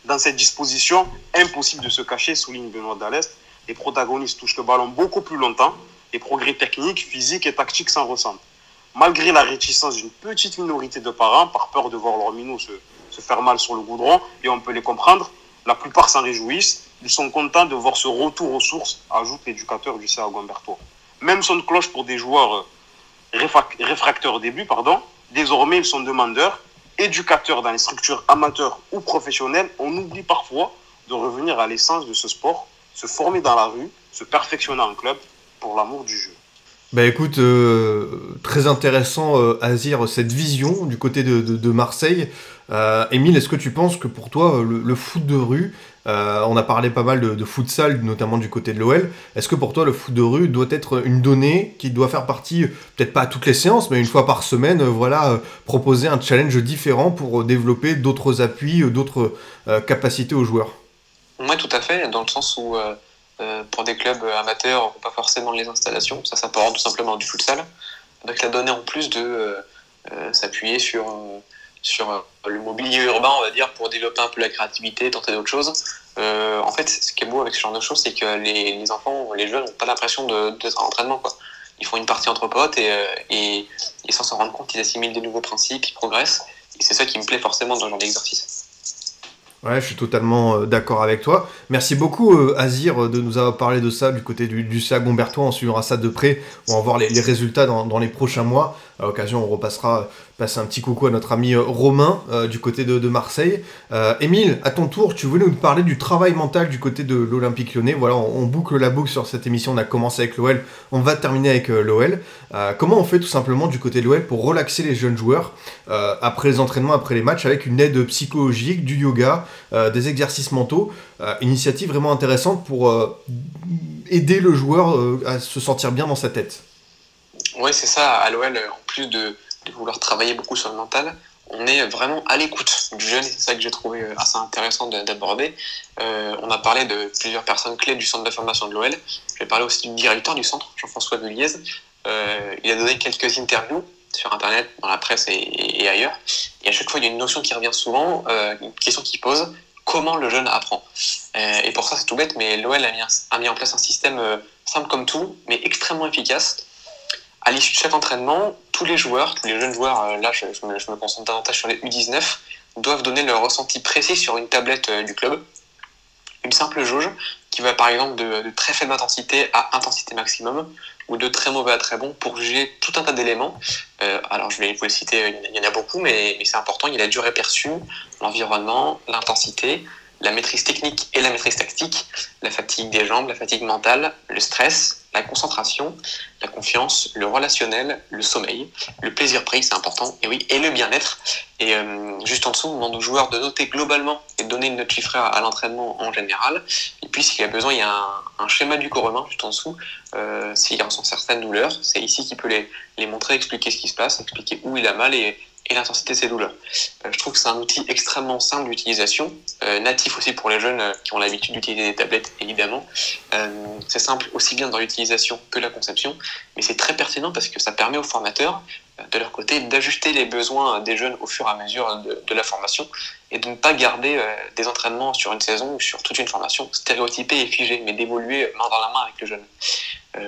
Dans cette disposition, impossible de se cacher, souligne Benoît Dallest, les protagonistes touchent le ballon beaucoup plus longtemps, les progrès techniques, physiques et tactiques s'en ressentent. Malgré la réticence d'une petite minorité de parents, par peur de voir leurs minots se se faire mal sur le goudron, et on peut les comprendre. La plupart s'en réjouissent. Ils sont contents de voir ce retour aux sources, ajoute l'éducateur du CA. Même son cloche pour des joueurs euh, réfracteurs au début, pardon. Désormais, ils sont demandeurs, éducateurs dans les structures amateurs ou professionnelles. On oublie parfois de revenir à l'essence de ce sport, se former dans la rue, se perfectionner en club pour l'amour du jeu. Bah écoute, euh, très intéressant euh, Azir, cette vision du côté de, de, Marseille. Euh, Émile, est-ce que tu penses que pour toi, le, foot de rue, euh, on a parlé pas mal de, de futsal, notamment du côté de l'OL, est-ce que pour toi, le foot de rue doit être une donnée qui doit faire partie, peut-être pas à toutes les séances, mais une fois par semaine, voilà, proposer un challenge différent pour développer d'autres appuis, d'autres capacités aux joueurs? Oui, tout à fait, dans le sens où euh, pour des clubs amateurs, pas forcément les installations, ça s'apparente tout simplement du futsal, avec la donnée en plus de euh, euh, s'appuyer sur, sur le mobilier urbain, on va dire, pour développer un peu la créativité, tenter d'autres choses. en fait, ce qui est beau avec ce genre de choses, c'est que les, les, enfants, les jeunes, n'ont pas l'impression d'être en entraînement. Quoi. Ils font une partie entre potes et, et, et sans s'en rendre compte, ils assimilent des nouveaux principes, ils progressent. Et c'est ça qui me plaît forcément dans ce genre d'exercice. Ouais, je suis totalement euh, d'accord avec toi. Merci beaucoup, euh, Azir, de nous avoir parlé de ça du côté du, du Gombertois. On suivra ça de près. On va voir les, résultats dans, les prochains mois. À l'occasion, on repassera passer un petit coucou à notre ami euh, Romain euh, du côté de, Marseille. Euh, Émile, à ton tour, tu voulais nous parler du travail mental du côté de l'Olympique lyonnais. Voilà, on, boucle la boucle sur cette émission. On a commencé avec l'OL, on va terminer avec l'OL. comment on fait tout simplement du côté de l'OL pour relaxer les jeunes joueurs après les entraînements, après les matchs, avec une aide psychologique, du yoga, des exercices mentaux Initiative vraiment intéressante pour aider le joueur à se sentir bien dans sa tête? Oui, c'est ça. À l'OL, en plus de, vouloir travailler beaucoup sur le mental, on est vraiment à l'écoute du jeune. C'est ça que j'ai trouvé euh, assez intéressant d'aborder. Euh, on a parlé de plusieurs personnes clés du centre de formation de l'OL. Je vais parler aussi du directeur du centre, Jean-François Deliez. Euh, il a donné quelques interviews sur Internet, dans la presse et, ailleurs. Et à chaque fois, il y a une notion qui revient souvent, une question qu'il pose comment le jeune apprend? Et pour ça, c'est tout bête, mais l'OL a mis en place un système simple comme tout, mais extrêmement efficace à l'issue de chaque entraînement, tous les joueurs, tous les jeunes joueurs, euh, là je, me, concentre davantage sur les U19, doivent donner leur ressenti précis sur une tablette euh, du club. Une simple jauge qui va par exemple de, de, très faible intensité à intensité maximum ou de très mauvais à très bon pour juger tout un tas d'éléments. Euh, alors je vais vous les citer, il y en a beaucoup, mais, mais c'est important. Il y a la durée perçue, l'environnement, l'intensité, la maîtrise technique et la maîtrise tactique, la fatigue des jambes, la fatigue mentale, le stress, la concentration, la confiance, le relationnel, le sommeil, le plaisir pris, c'est important, et oui, et le bien-être. Et euh, juste en dessous, on demande aux joueurs de noter globalement et de donner une note chiffrée à, l'entraînement en général. Et puis, s'il y a besoin, il y a un, schéma du corps humain juste en dessous. Euh, s'il ressent certaines douleurs, c'est ici qu'il peut les, les montrer, expliquer ce qui se passe, expliquer où il a mal et, et l'intensité de ses douleurs. Euh, je trouve que c'est un outil extrêmement simple d'utilisation, euh, natif aussi pour les jeunes euh, qui ont l'habitude d'utiliser des tablettes, évidemment. C'est simple aussi bien dans l'utilisation que la conception, mais c'est très pertinent parce que ça permet aux formateurs, de leur côté, d'ajuster les besoins des jeunes au fur et à mesure de, la formation et de ne pas garder des entraînements sur une saison ou sur toute une formation stéréotypée et figée, mais d'évoluer main dans la main avec le jeune.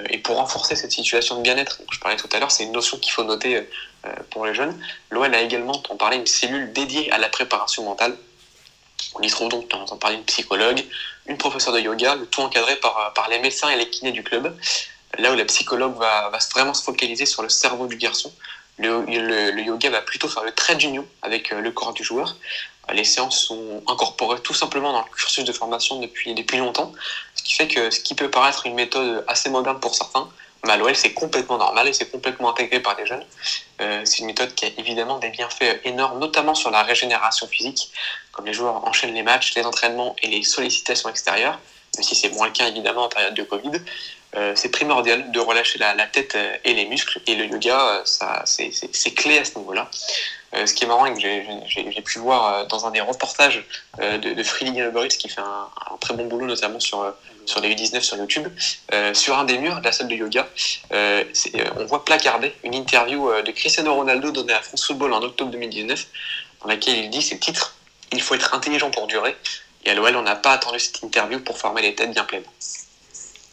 et pour renforcer cette situation de bien-être je parlais tout à l'heure, c'est une notion qu'il faut noter pour les jeunes. L'OL a également, on parlait, une cellule dédiée à la préparation mentale. On y trouve donc, on entend parler, une psychologue, une professeure de yoga, tout encadré par, par les médecins et les kinés du club. Là où la psychologue va, va vraiment se focaliser sur le cerveau du garçon. Le, le, yoga va plutôt faire le trait d'union avec le corps du joueur. Les séances sont incorporées tout simplement dans le cursus de formation depuis, depuis longtemps, qui fait que ce qui peut paraître une méthode assez moderne pour certains, mais à l'OL, c'est complètement normal et c'est complètement intégré par les jeunes. Euh, c'est une méthode qui a évidemment des bienfaits énormes, notamment sur la régénération physique, comme les joueurs enchaînent les matchs, les entraînements et les sollicitations extérieures, même si c'est moins le cas évidemment en période de Covid. Euh, c'est primordial de relâcher la, tête et les muscles, et le yoga, ça, c'est clé à ce niveau-là. Euh, ce qui est marrant et que j'ai pu voir dans un des reportages de, de Free Algorithm, qui fait un, très bon boulot, notamment sur sur les U19 sur YouTube, euh, sur un des murs de la salle de yoga, euh, on voit placardé une interview de Cristiano Ronaldo donnée à France Football en octobre 2019, dans laquelle il dit c'est titre Il faut être intelligent pour durer. Et à l'OL, on n'a pas attendu cette interview pour former les têtes bien pleines.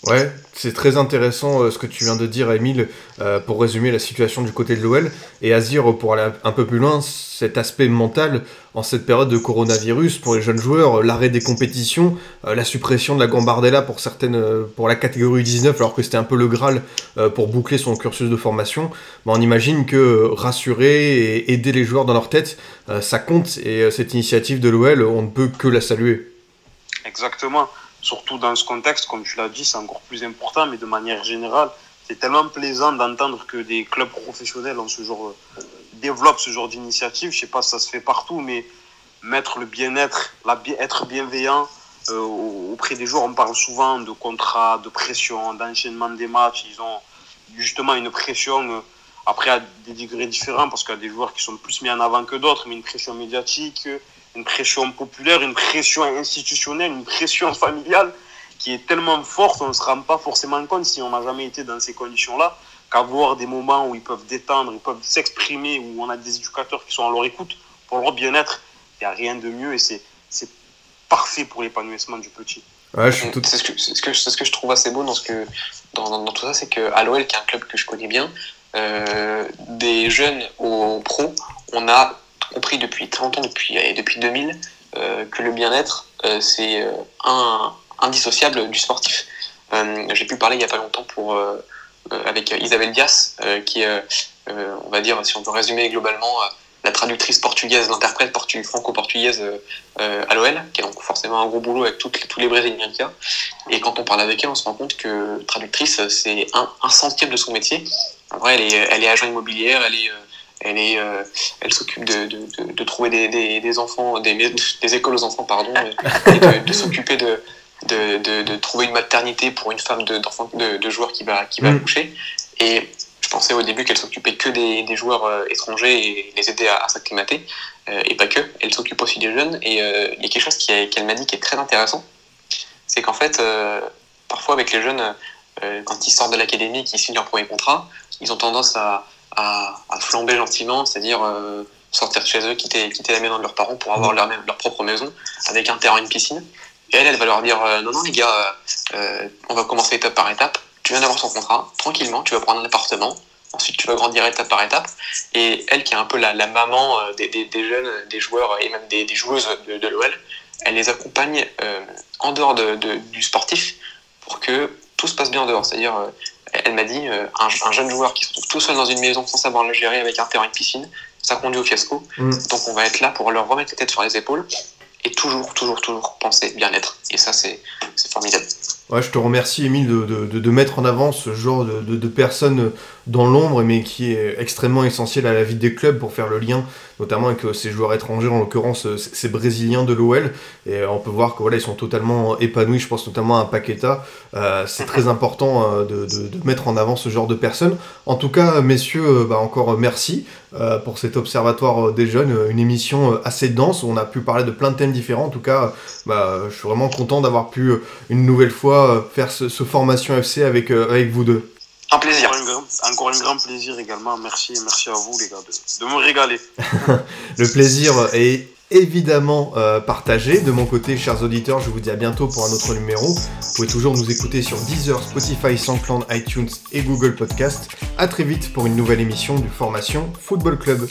Ouais, c'est très intéressant euh, ce que tu viens de dire, Emile, euh, pour résumer la situation du côté de l'OL. Et Azir, pour aller un peu plus loin, cet aspect mental en cette période de coronavirus pour les jeunes joueurs, euh, l'arrêt des compétitions, euh, la suppression de la Gambardella pour certaines, euh, pour la catégorie 19, alors que c'était un peu le Graal euh, pour boucler son cursus de formation. Bah, on imagine que rassurer et aider les joueurs dans leur tête, ça compte. Et cette initiative de l'OL, on ne peut que la saluer. Exactement. Surtout dans ce contexte, comme tu l'as dit, c'est encore plus important, mais de manière générale, c'est tellement plaisant d'entendre que des clubs professionnels ont ce genre, développent ce genre d'initiative. Je sais pas si ça se fait partout, mais mettre le bien-être, être bienveillant euh, auprès des joueurs, on parle souvent de contrats, de pression, d'enchaînement des matchs. Ils ont justement une pression, euh, après à des degrés différents, parce qu'il y a des joueurs qui sont plus mis en avant que d'autres, mais une pression médiatique, une pression populaire, une pression institutionnelle, une pression familiale qui est tellement forte, on ne se rend pas forcément compte si on n'a jamais été dans ces conditions-là, qu'avoir des moments où ils peuvent détendre, ils peuvent s'exprimer, où on a des éducateurs qui sont à leur écoute pour leur bien-être, il n'y a rien de mieux et c'est parfait pour l'épanouissement du petit. Ouais, c'est ce, que, ce, que, ce que je trouve assez beau dans, ce que, dans, dans, tout ça, c'est qu'à l'OL, qui est un club que je connais bien, euh, des jeunes au pro, on a compris depuis très longtemps, depuis, depuis 2000, euh, que le bien-être, euh, c'est un, indissociable du sportif. J'ai pu parler il n'y a pas longtemps pour, avec Isabelle Dias, qui est, on va dire, si on peut résumer globalement, la traductrice portugaise, l'interprète franco-portugaise à l'OL, qui est donc forcément un gros boulot avec toutes, tous les Brésiliens qu'il y a. Et quand on parle avec elle, on se rend compte que traductrice, c'est un, un, centième de son métier. En vrai, elle est, elle est agent immobilière, elle est elle est, euh, elle s'occupe de, de, de, trouver des, des, des enfants, des, des, écoles aux enfants, pardon, et de, s'occuper de, de, trouver une maternité pour une femme de, de, joueurs qui va, qui va mm. accoucher. Et je pensais au début qu'elle s'occupait que des, des joueurs euh, étrangers et les aider à, s'acclimater, euh, et pas que. Elle s'occupe aussi des jeunes. Et il y a quelque chose qu'elle m'a dit qui est très intéressant, c'est qu'en fait, parfois avec les jeunes, quand ils sortent de l'académie, qu'ils signent leur premier contrat, ils ont tendance à à, flamber gentiment, c'est-à-dire euh, sortir de chez eux, quitter, quitter la maison de leurs parents pour avoir leur, leur propre maison avec un terrain, une piscine. Et elle, elle va leur dire euh, non, non, les gars, euh, on va commencer étape par étape. Tu viens d'avoir son contrat, tranquillement, tu vas prendre un appartement. Ensuite, tu vas grandir étape par étape. Et elle, qui est un peu la, la maman des, des, des, jeunes, des joueurs et même des, des joueuses de, de l'OL, elle les accompagne en dehors de, de, du sportif pour que tout se passe bien en dehors. C'est-à-dire, elle m'a dit, euh, un, jeune joueur qui se trouve tout seul dans une maison sans savoir le gérer avec un terrain et une piscine, ça conduit au fiasco. Mm. Donc on va être là pour leur remettre la tête sur les épaules et toujours, toujours, toujours penser bien-être. Et ça, c'est formidable. Ouais, je te remercie, Émile, de, de, de, mettre en avant ce genre de, de personnes dans l'ombre, mais qui est extrêmement essentiel à la vie des clubs pour faire le lien, notamment avec euh, ces joueurs étrangers, en l'occurrence euh, ces Brésiliens de l'OL. Et euh, on peut voir que voilà, sont totalement épanouis. Je pense notamment à Paqueta. C'est très important de, mettre en avant ce genre de personnes. En tout cas, messieurs, bah, encore merci pour cet observatoire des jeunes, une émission assez dense où on a pu parler de plein de thèmes différents. En tout cas, bah, je suis vraiment content d'avoir pu une nouvelle fois faire ce, ce formation FC avec, avec vous deux. Un plaisir. Encore un, grand plaisir également. Merci, merci à vous les gars de, me régaler. le plaisir est évidemment euh, partagé. De mon côté, chers auditeurs, je vous dis à bientôt pour un autre numéro. Vous pouvez toujours nous écouter sur Deezer, Spotify, SoundCloud, iTunes et Google Podcast. A très vite pour une nouvelle émission du Formation Football Club.